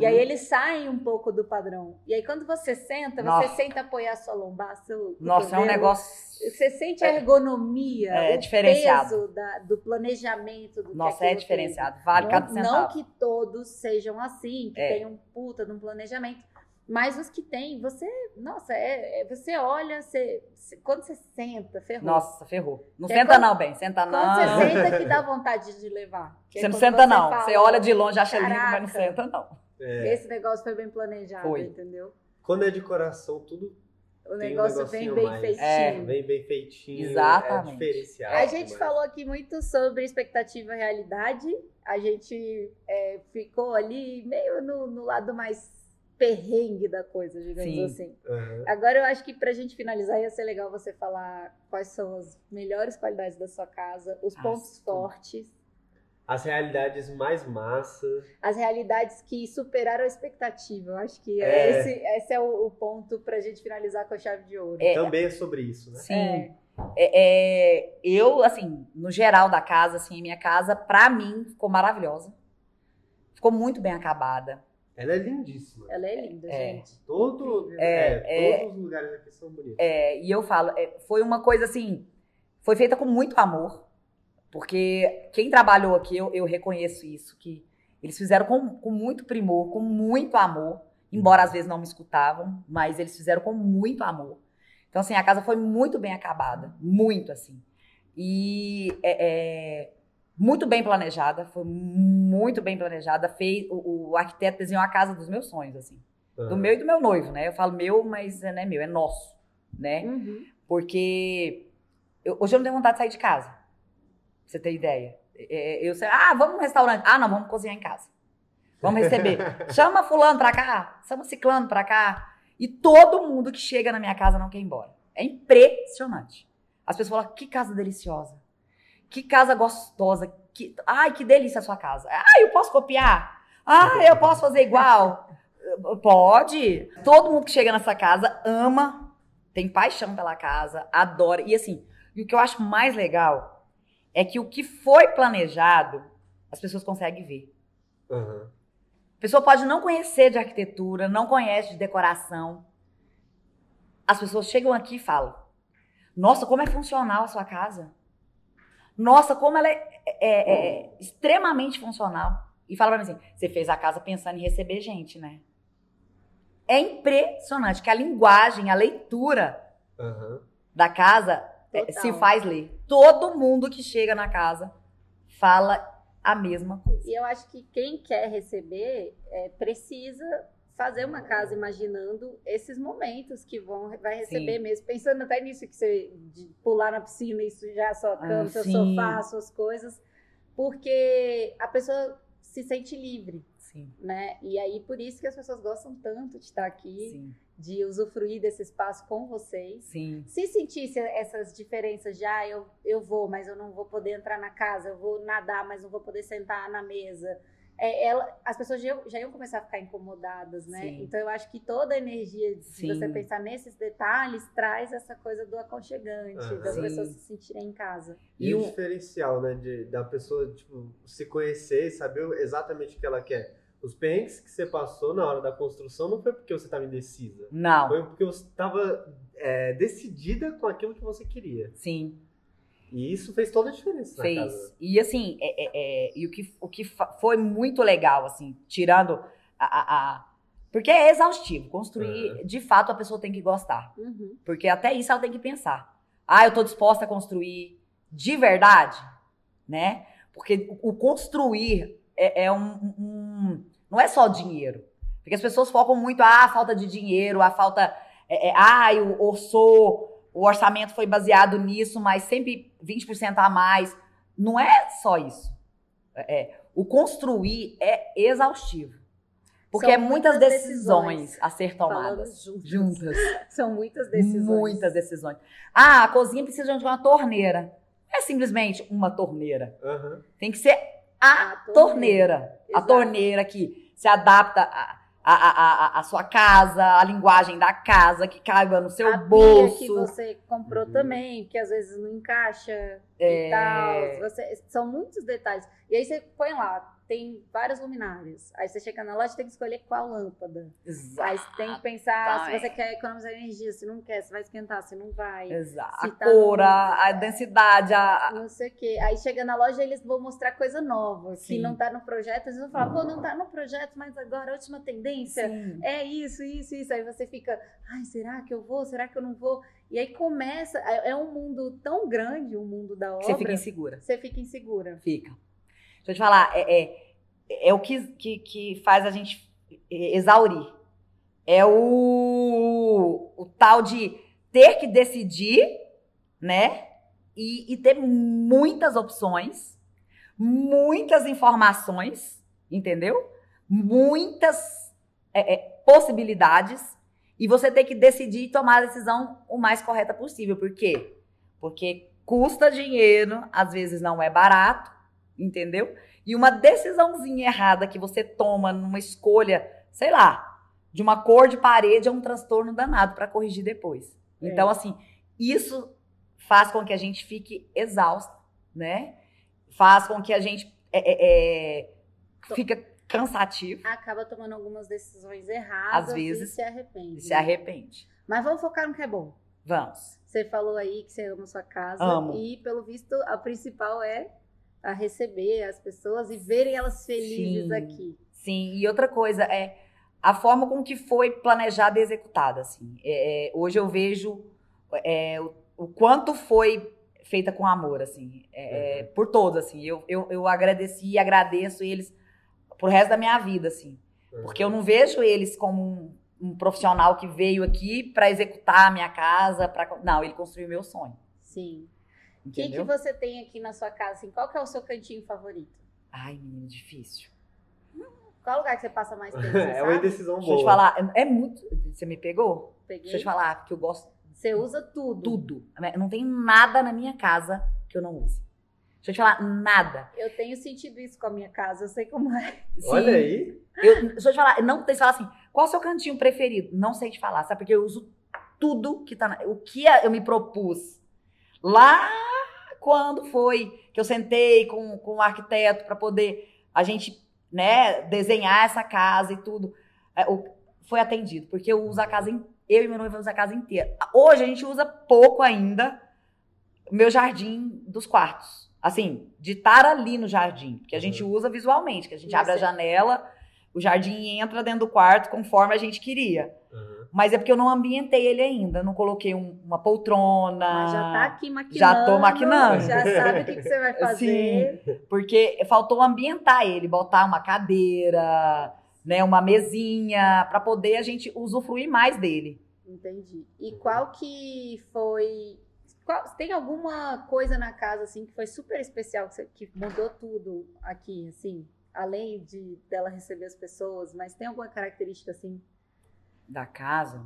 E aí eles saem um pouco do padrão. E aí quando você senta, você Nossa. senta apoiar sua lombar, seu Nossa, é um negócio. Você sente a ergonomia, É, o diferenciado. peso da- do planejamento do que Nossa, aquilo é diferenciado. Vale cada Não, centavo. não que todos sejam assim, que É. tenham um puta de um planejamento. Mas os que tem, você, nossa, é, é- você olha, você, você- quando você senta, ferrou. Nossa, ferrou. Não É senta quando- não, bem. Senta quando não. você senta que dá vontade de levar. Que é Você não quando senta não. fala, Você olha de longe, acha lindo, "Caraca, mas não senta não. É. Esse negócio foi bem planejado, Foi. entendeu? Quando é de coração, tudo O Tem um negócio vem bem mais. feitinho. É. vem bem feitinho. Exatamente. É diferenciado. A gente demais. falou aqui muito sobre expectativa e realidade. A gente é, ficou ali meio no, no lado mais perrengue da coisa, digamos Sim. assim. Aham. Agora eu acho que pra gente finalizar ia ser legal você falar quais são as melhores qualidades da sua casa, os pontos fortes, As realidades mais massas. as realidades que superaram a expectativa. Eu acho que É. esse, esse é o, o ponto pra gente finalizar com a chave de ouro. É. Também é sobre isso, né? Sim. É. É, é, eu, assim, no geral da casa, assim, minha casa, pra mim, ficou maravilhosa. Ficou muito bem acabada. Ela é lindíssima. Ela é linda, É. gente. Todo, Incrível. é, É, todos os lugares aqui são bonitos. É, e eu falo, é, foi uma coisa assim, foi feita com muito amor, porque quem trabalhou aqui, eu, eu reconheço isso, que eles fizeram com, com muito primor, com muito amor, embora às vezes não me escutavam, mas eles fizeram com muito amor. Então, assim, a casa foi muito bem acabada, muito assim. E é, é, muito bem planejada, foi muito bem planejada. Fez, o, o arquiteto desenhou a casa dos meus sonhos, assim. Do Aham. meu e do meu noivo, né? Eu falo meu, mas não é meu, é nosso, né? Uhum. Porque eu- hoje eu não tenho vontade de sair de casa. Pra você ter ideia. É, eu sei, ah, vamos no restaurante. Ah, não, vamos cozinhar em casa. Vamos receber. [laughs] Chama fulano pra cá, chama ciclano pra cá. E todo mundo que chega na minha casa não quer ir embora. É impressionante. As pessoas falam, que casa deliciosa. Que casa gostosa. Que... Ai, que delícia a sua casa. Ah, eu posso copiar? Ah, eu posso fazer igual? Pode. Todo mundo que chega nessa casa ama, tem paixão pela casa, adora. E assim, e o que eu acho mais legal é que o que foi planejado, as pessoas conseguem ver. Aham. A pessoa pode não conhecer de arquitetura, não conhece de decoração. as pessoas chegam aqui e falam: Nossa, como é funcional a sua casa. Nossa, como ela é, é- é extremamente funcional. E fala pra mim assim: Você fez a casa pensando em receber gente, né? É impressionante que a linguagem, a leitura Aham. da casa é, Total. se faz ler. Todo mundo que chega na casa fala a mesma coisa. E eu acho que quem quer receber é, precisa fazer uma casa imaginando esses momentos que vão vai receber Sim. mesmo. Pensando até nisso que você de pular na piscina e sujar a sua cama, Ah, seu sim. sofá, suas coisas, porque a pessoa se sente livre, Sim, né? E aí por isso que as pessoas gostam tanto de estar aqui, sim, de usufruir desse espaço com vocês. sim. Se sentisse essas diferenças de, ah, eu, eu vou, mas eu não vou poder entrar na casa, eu vou nadar, mas não vou poder sentar na mesa. É, ela, as pessoas já, iam- já iam começar a ficar incomodadas, né? Sim. Então eu acho que toda a energia, se Sim. você pensar nesses detalhes, traz essa coisa do aconchegante, Aham. das Sim. pessoas se sentirem em casa. E, E o diferencial, né, de, da pessoa, tipo, se conhecer e saber exatamente o que ela quer. Os perrengues que você passou na hora da construção não foi porque você estava indecisa. Não, Foi porque você estava decidida com aquilo que você queria. sim. E isso fez toda a diferença na fez. casa. E assim, é, é- é- e o que, o que foi muito legal, assim, tirando a. a- a- porque é exaustivo. Construir, de fato, a pessoa tem que gostar. Uhum. Porque até isso ela tem que pensar. Ah, eu tô disposta a construir de verdade, né? Porque o o construir é, é um, um- Não é só dinheiro. Porque as pessoas focam muito, ah, a falta de dinheiro, a falta. É, é, ah, eu, eu sou. O orçamento foi baseado nisso, mas sempre 20% a mais. Não é só isso. É, é, o construir é exaustivo. Porque São é muitas muitas decisões, decisões. a ser tomadas juntas. juntas. [laughs] São muitas decisões. Muitas decisões. Ah, a cozinha precisa de uma torneira. Não é simplesmente uma torneira. Aham. Tem que ser a A torneira. A Exato. torneira que se adapta a, a, a, a sua casa, a linguagem da casa, que caiba no seu a bolso. que você comprou Uhum. também, que às vezes não encaixa É. e tal. Você, são muitos detalhes. E aí você põe lá, tem várias luminárias. Aí você chega na loja e tem que escolher qual lâmpada. Exato. Aí você tem que pensar se você quer economizar energia, se não quer, se vai esquentar, se não vai. Exato. Se A tá cor, no- a, densidade, a, Não sei o quê. Aí chega na loja eles vão mostrar coisa nova, que Sim. não tá no projeto. Eles vão falar, pô, não tá no projeto, mas agora a última tendência Sim. é isso, isso, isso. Aí você fica, ai, será que eu vou? Será que eu não vou? E aí começa, é é um mundo tão grande, o mundo da obra, que você fica insegura. você fica insegura. Fica. Deixa eu te falar, é, é, é o que, que, que faz a gente exaurir. É o, o tal de ter que decidir, né? E, e ter muitas opções, muitas informações, entendeu? Muitas é, é, possibilidades. E você ter que decidir e tomar a decisão o mais correta possível. Por quê? Porque custa dinheiro, às vezes não é barato, entendeu? E uma decisãozinha errada que você toma numa escolha, sei lá, de uma cor de parede é um transtorno danado para corrigir depois. É. Então, assim, isso faz com que a gente fique exausto, né? Faz com que a gente é, é, é, fica cansativo Acaba tomando algumas decisões erradas Às vezes, e se arrepende. se arrepende. Mas vamos focar no que é bom. Vamos. Você falou aí que você ama sua casa. Amo. E, pelo visto, a principal é a receber as pessoas e verem elas felizes Sim. aqui. Sim, e outra coisa é a forma com que foi planejada e executada. Assim. É, é, hoje eu vejo é, o, o quanto foi feita com amor, assim, é, é, por todos, assim. Eu, eu, eu agradeci e agradeço eles pro resto da minha vida, assim. Porque eu não vejo eles como um, um profissional que veio aqui para executar a minha casa, para não, ele construiu meu sonho, Sim. O que, que você tem aqui na sua casa? Assim, qual que é o seu cantinho favorito? Ai, menino, difícil. Qual lugar que você passa mais [laughs] tempo? Você é uma indecisão Deixa eu boa. te falar, é, é muito. Você me pegou? Peguei. Deixa eu te falar, porque eu gosto Você usa tudo. tudo. Não tem nada na minha casa que eu não use. Deixa eu te falar, nada. Eu tenho sentido isso com a minha casa, eu sei como é. Sim, Olha aí. Eu, deixa eu te falar, não tem falar assim, qual é o seu cantinho preferido? Não sei te falar, sabe? Porque eu uso tudo que tá na, O que eu me propus lá quando foi que eu sentei com, com o arquiteto para poder a gente, né, desenhar essa casa e tudo. é, foi atendido, porque eu uso a casa eu e meu noivo usamos a casa inteira. Hoje a gente usa pouco ainda o meu jardim dos quartos. Assim, de estar ali no jardim. Que a gente Uhum. usa visualmente, que a gente E abre a janela, o jardim entra dentro do quarto conforme a gente queria. Aham. Mas é porque eu não ambientei ele ainda. Não coloquei um- uma poltrona. Mas já tá aqui maquinando. Já tô maquinando. Já sabe o que, que você vai [laughs] fazer. Porque faltou ambientar ele, botar uma cadeira, né, uma mesinha, para poder a gente usufruir mais dele. Entendi. E qual que foi. qual- tem alguma coisa na casa assim que foi super especial, que, você- que mudou tudo aqui, assim? Além de dela receber as pessoas, mas tem alguma característica assim? Da casa.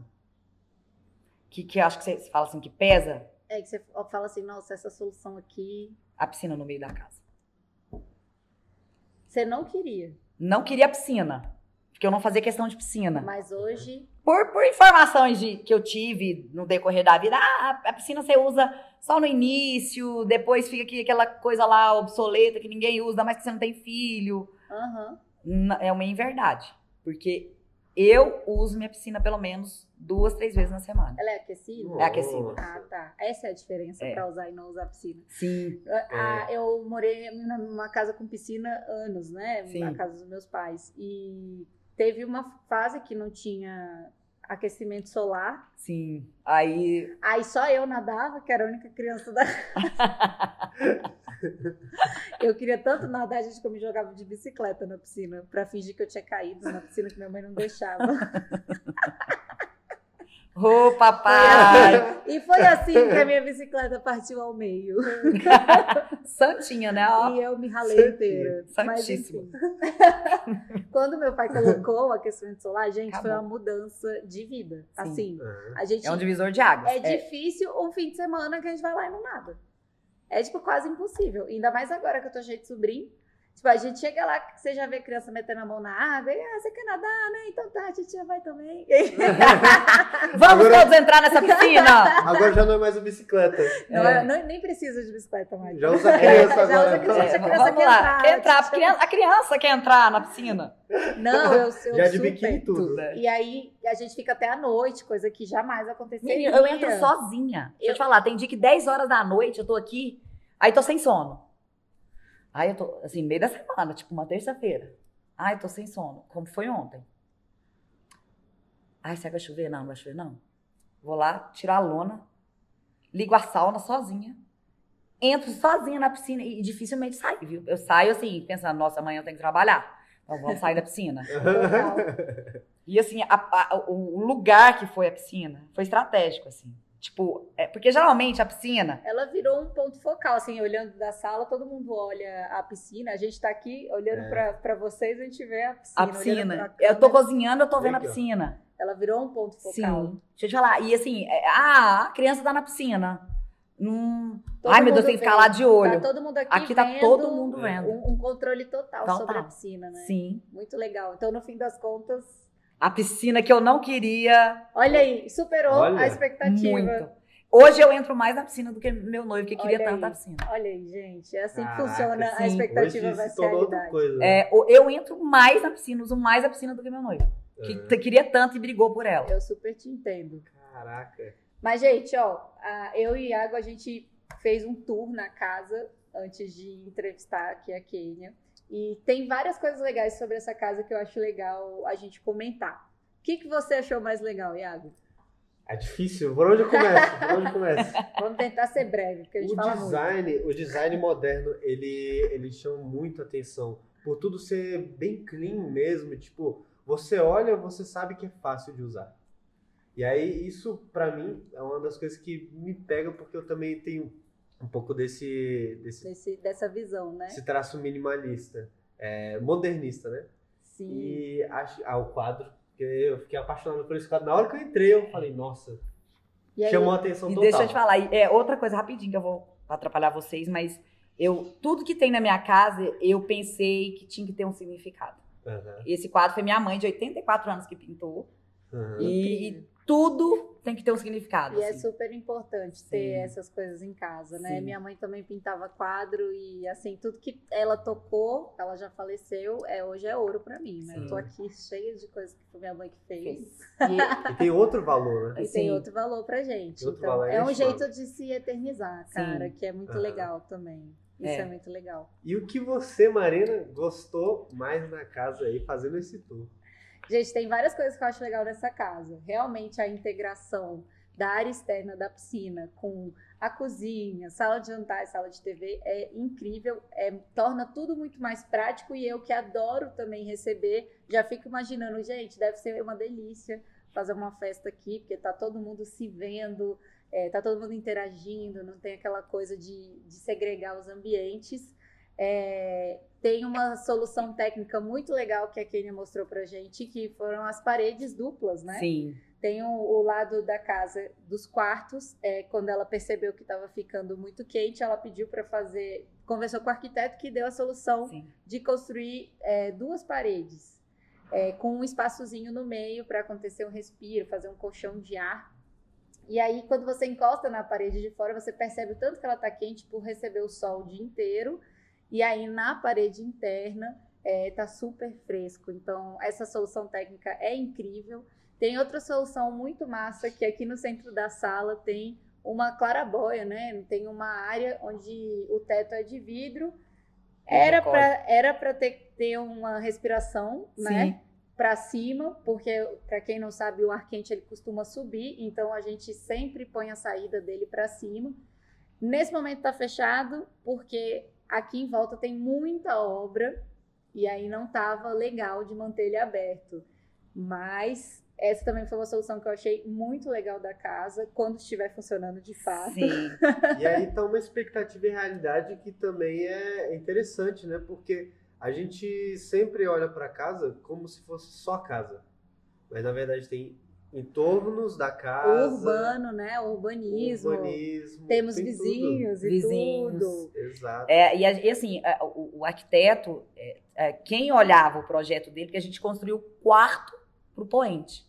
Que, que acho que você você fala assim que pesa É que você fala assim, nossa, essa solução aqui. a piscina no meio da casa. Você não queria, Não queria a piscina. Porque eu não fazia questão de piscina. mas hoje. Por, por informações de, que eu tive no decorrer da vida, ah, a piscina você usa só no início, depois fica aqui aquela coisa lá obsoleta que ninguém usa, mas que você não tem filho. N- É uma inverdade. Porque eu uso minha piscina pelo menos duas, três vezes na semana. Ela é aquecida? É aquecida. Ah, tá. Essa é a diferença É. pra usar e não usar piscina. Sim. Ah, eu morei numa casa com piscina anos, né? Sim. Na casa dos meus pais. E teve uma fase que não tinha aquecimento solar. Sim. Aí. Aí só eu nadava, que era a única criança da. [laughs] [laughs] eu queria tanto nadar, gente, que eu me jogava de bicicleta na piscina, pra fingir que eu tinha caído na piscina, que minha mãe não deixava. [laughs] Ô, papai! E foi assim que a minha bicicleta partiu ao meio. [laughs] Santinha, né? Ó. E eu me ralei Santinha. inteira. Mas, Santíssima. enfim. [laughs] Quando meu pai colocou o aquecimento solar, gente, foi Acabou. uma mudança de vida. Sim. Assim, Aham. a gente É um divisor de águas. é difícil um fim de semana que a gente vai lá e não nada. É, tipo, quase impossível. Ainda mais agora que eu tô cheio de sobrinho. Tipo, a gente chega lá, você já vê criança metendo a mão na água, e, ah, você quer nadar, né? Então tá, a gente já vai também. [laughs] Vamos Agora- todos entrar nessa piscina! Agora já não é mais o bicicleta. Não, É. eu não- nem precisa de bicicleta mais. Já usa criança Já agora. usa criança, É, criança vamos quer lá, entrar, quer entrar? A criança, a criança quer entrar na piscina. Não, eu, eu Já de biquíni e tudo. né? E aí a gente fica até a noite, coisa que jamais aconteceria. Menino, eu entro sozinha. Deixa eu te falar, tem dia que 10 horas da noite eu tô aqui, aí tô sem sono. Aí eu tô, assim, meio da semana, tipo uma terça-feira. Ai, eu tô sem sono. Como foi ontem? Ai, será que vai chover? Não, não vai chover, não. Vou lá, tirar a lona, ligo a sauna sozinha, entro sozinha na piscina e dificilmente saio, viu? Eu saio assim, pensando, nossa, amanhã eu tenho que trabalhar. Então vamos sair da piscina. [laughs] E assim, a- a- o lugar que foi a piscina foi estratégico, assim. Tipo, é, porque geralmente a piscina. Ela virou um ponto focal, assim, olhando da sala, todo mundo olha a piscina. A gente tá aqui olhando É. pra, pra vocês, a gente vê a piscina. A piscina. Eu tô cozinhando, eu tô vendo a piscina. Ela virou um ponto focal. Sim. Deixa eu te falar. E assim, é, ah, a criança tá na piscina. Hum. Todo Ai, meu Deus, tem que ficar lá de olho. Tá todo mundo aqui Aqui tá vendo todo mundo vendo. Um, um controle total, Total. sobre a piscina, né? Sim. Muito legal. Então, no fim das contas, A piscina que eu não queria. olha aí, superou Olha, a expectativa. Muito. Hoje eu entro mais na piscina do que meu noivo, que queria tanto aí. a piscina. Olha aí, gente. É assim Caraca, que funciona. sim. A expectativa Hoje vai se ser realidade. coisa. né? É, eu entro mais na piscina, uso mais a piscina do que meu noivo. Que t- queria tanto e brigou por ela. Eu super te entendo. Caraca. Mas, gente, ó, a- eu e Iago, a gente fez um tour na casa antes de entrevistar aqui a Kênia. E tem várias coisas legais sobre essa casa que eu acho legal a gente comentar. O que, que você achou mais legal, Iago? É difícil. Por onde eu começo? Por onde eu começo? [laughs] Vamos tentar ser breve, porque a gente o fala muito. design, o design moderno, ele, ele chama muito atenção. Por tudo ser bem clean mesmo, tipo, você olha, você sabe que é fácil de usar. E aí, isso, pra mim, é uma das coisas que me pega, porque eu também tenho um pouco desse, desse, Desse- dessa visão, né? esse traço minimalista, é, modernista, né? Sim. E acho, ah, o quadro, eu fiquei apaixonado por esse quadro. Na hora que eu entrei, eu falei, nossa, E aí, chamou a atenção E total. deixa eu te falar, é outra coisa rapidinho que eu vou atrapalhar vocês, mas eu tudo que tem na minha casa, eu pensei que tinha que ter um significado. Aham, Esse quadro foi minha mãe de 84 anos que pintou. aham. E, e tudo tem que ter um significado. E é assim. super importante ter Sim. essas coisas em casa, né? Sim. Minha mãe também pintava quadro e assim, tudo que ela tocou, ela já faleceu, é, hoje é ouro pra mim, né? Sim. Tô aqui cheia de coisas que foi minha mãe que fez. E- E tem outro valor, né? E Sim. tem outro valor pra gente. Outro então, valor é um jeito de se eternizar, cara, Sim. que é muito Aham. legal também. Isso é. É. muito legal. E o que você, Marina, gostou mais na casa aí, fazendo esse tour? Gente, tem várias coisas que eu acho legal nessa casa. Realmente a integração da área externa da piscina com a cozinha, sala de jantar e sala de TV é incrível, é, torna tudo muito mais prático e eu que adoro também receber, já fico imaginando, gente, deve ser uma delícia fazer uma festa aqui, porque tá todo mundo se vendo, é, tá todo mundo interagindo, não tem aquela coisa de, de segregar os ambientes. É, tem uma solução técnica muito legal que a Kenia mostrou pra gente, que foram as paredes duplas, né? Sim. Tem o, o lado da casa dos quartos. é, quando ela percebeu que estava ficando muito quente, ela pediu para fazer. Conversou com o arquiteto que deu a solução Sim. de construir é, duas paredes, é, com um espaçozinho no meio para acontecer um respiro, fazer um colchão de ar. E aí, quando você encosta na parede de fora, você percebe o tanto que ela está quente por receber o sol o dia inteiro. E aí, na parede interna, está super fresco. Então, essa solução técnica é incrível. Tem outra solução muito massa que aqui no centro da sala tem uma clarabóia, né? Tem uma área onde o teto é de vidro. Era para era para ter, ter uma respiração, né? Sim. Para cima, porque para quem não sabe, o ar quente ele costuma subir, então a gente sempre põe a saída dele para cima. Nesse momento está fechado, porque aqui em volta tem muita obra e aí não tava legal de manter ele aberto. Mas essa também foi uma solução que eu achei muito legal da casa, quando estiver funcionando de fato. Sim. E aí tá uma expectativa e realidade que também é interessante, né? Porque a gente sempre olha para casa como se fosse só casa. Mas na verdade tem entornos da O casa, urbano, né? O urbanismo. urbanismo, Temos tem vizinhos e Vizinhos. tudo. tudo. Exato. É, e, a- e assim, a- o, o arquiteto, é, é, quem olhava o projeto dele, que a gente construiu o quarto pro poente.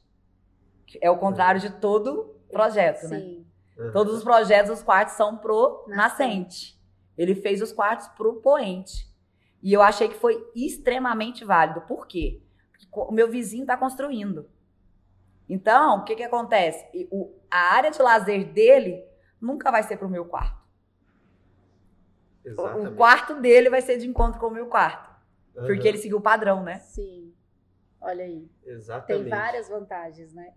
Que É o contrário de todo projeto, né? Sim. Todos os projetos, os quartos são pro Nascente. nascente. Ele fez os quartos pro poente. E eu achei que foi extremamente válido. Por quê? Porque o meu vizinho está construindo. Então, o que, que acontece? O- a área de lazer dele nunca vai ser pro meu quarto. O- Exatamente. O quarto dele vai ser de encontro com o meu quarto. Aham. Porque ele seguiu o padrão, né? Sim. Olha aí. Exatamente. Tem várias vantagens, né?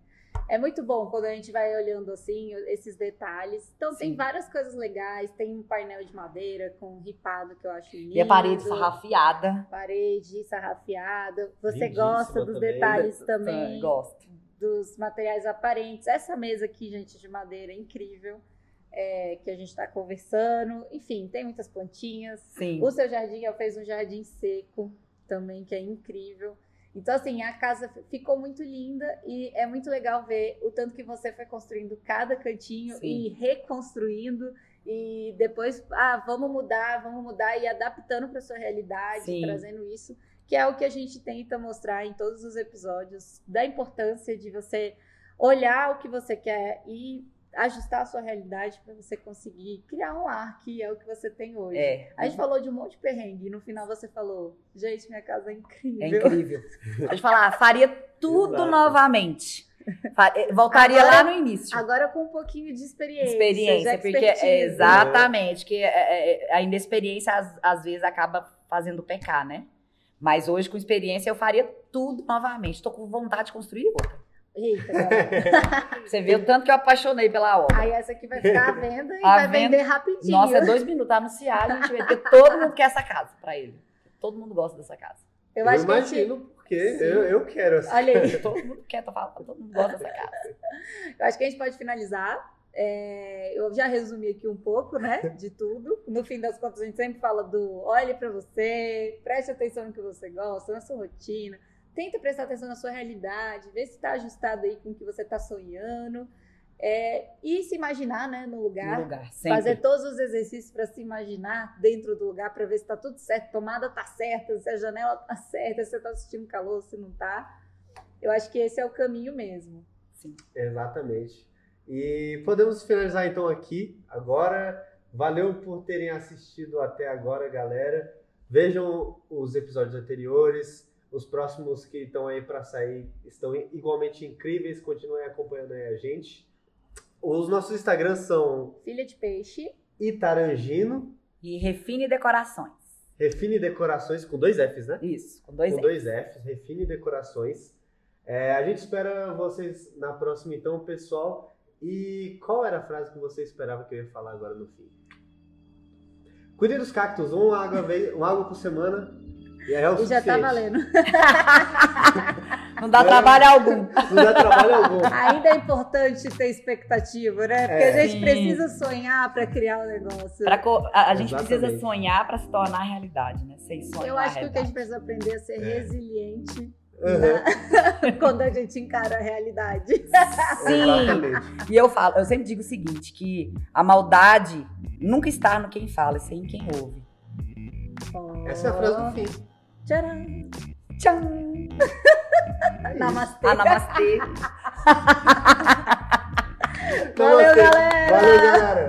É muito bom quando a gente vai olhando assim esses detalhes. Então tem Sim. várias coisas legais. Tem um painel de madeira com ripado que eu acho lindo. E a parede sarrafiada. Parede sarrafiada. Você Lindíssima gosta dos também. detalhes também, Gosto. Dos materiais aparentes. Essa mesa aqui, gente, de madeira é incrível. é, que a gente está conversando. Enfim, tem muitas plantinhas. Sim. O seu jardim, ela fez um jardim seco também, que é incrível. Então, assim, a casa ficou muito linda e é muito legal ver o tanto que você foi construindo cada cantinho Sim. e reconstruindo. E depois, ah, vamos mudar, vamos mudar e adaptando para sua realidade, Sim. trazendo isso, que é o que a gente tenta mostrar em todos os episódios, da importância de você olhar o que você quer e ajustar a sua realidade para você conseguir criar um lar, que é o que você tem hoje. É. A gente falou de um monte de perrengue e no final você falou, gente, minha casa é incrível. É incrível. Deixa eu falar, faria tudo Exato. novamente. Eh, Voltaria Agora- lá no início. Agora com um pouquinho de experiência. experiência, porque é, exatamente, que é, é, a inexperiência às, às vezes acaba fazendo pecar, né? Mas hoje com experiência eu faria tudo novamente. Estou com vontade de construir outra. Eita. [laughs] Você vê o tanto que eu apaixonei pela obra. Aí essa aqui vai ficar à venda e À vai venda. vender rapidinho. Nossa, é dois minutos anunciar, a gente vê, porque todo mundo quer essa casa pra ele. Todo mundo gosta dessa casa. Eu Eu, acho que a gente- imagino, porque eu, eu quero assim. Olha aí. Todo mundo quer, tô falando, todo mundo gosta dessa casa. Eu acho que a gente pode finalizar. É, eu já resumi aqui um pouco, né, de tudo. No fim das contas, a gente sempre fala do olhe para você, preste atenção no que você gosta, na sua rotina, tenta prestar atenção na sua realidade, ver se está ajustado aí com o que você está sonhando. É, e se imaginar, né, no lugar. No lugar. Fazer todos os exercícios para se imaginar dentro do lugar para ver se tá tudo certo, a tomada tá certa, se a janela tá certa, se você tá sentindo calor, se não tá. Eu acho que esse é o caminho mesmo. Sim. Exatamente. E podemos finalizar então aqui, agora. Valeu por terem assistido até agora, galera. Vejam os episódios anteriores. Os próximos que estão aí para sair estão igualmente incríveis. Continuem acompanhando aí a gente. Os nossos Instagrams são Filha de peixe. Itarangino, E refine decorações. Refine Decorações, com dois Fs, né? Isso, com dois com Fs. dois Fs, Refine Decorações. É, a gente espera vocês na próxima, então, pessoal. E qual era a frase que você esperava que eu ia falar agora no fim? Cuide dos cactos, uma água, vez, uma água por semana. E aí é o E já tá suficiente. valendo. [laughs] Não dá É. trabalho algum. Não dá trabalho algum. Ainda é importante ter expectativa, né? Porque É. a gente Sim. precisa sonhar para criar o negócio. Pra a, a gente precisa sonhar pra se tornar realidade, né? Sem sonhar. Eu acho que o que a gente precisa aprender é ser É. resiliente Uhum, [laughs] quando a gente encara a realidade. Sim. E eu falo, eu sempre digo o seguinte, que a maldade nunca está no quem fala, e sim em quem ouve. Essa é a frase do fim. Tcharam! Tchau! É. [laughs] Namastê. Ah, namastê. [laughs] Valeu, Namastê. galera! Valeu, galera!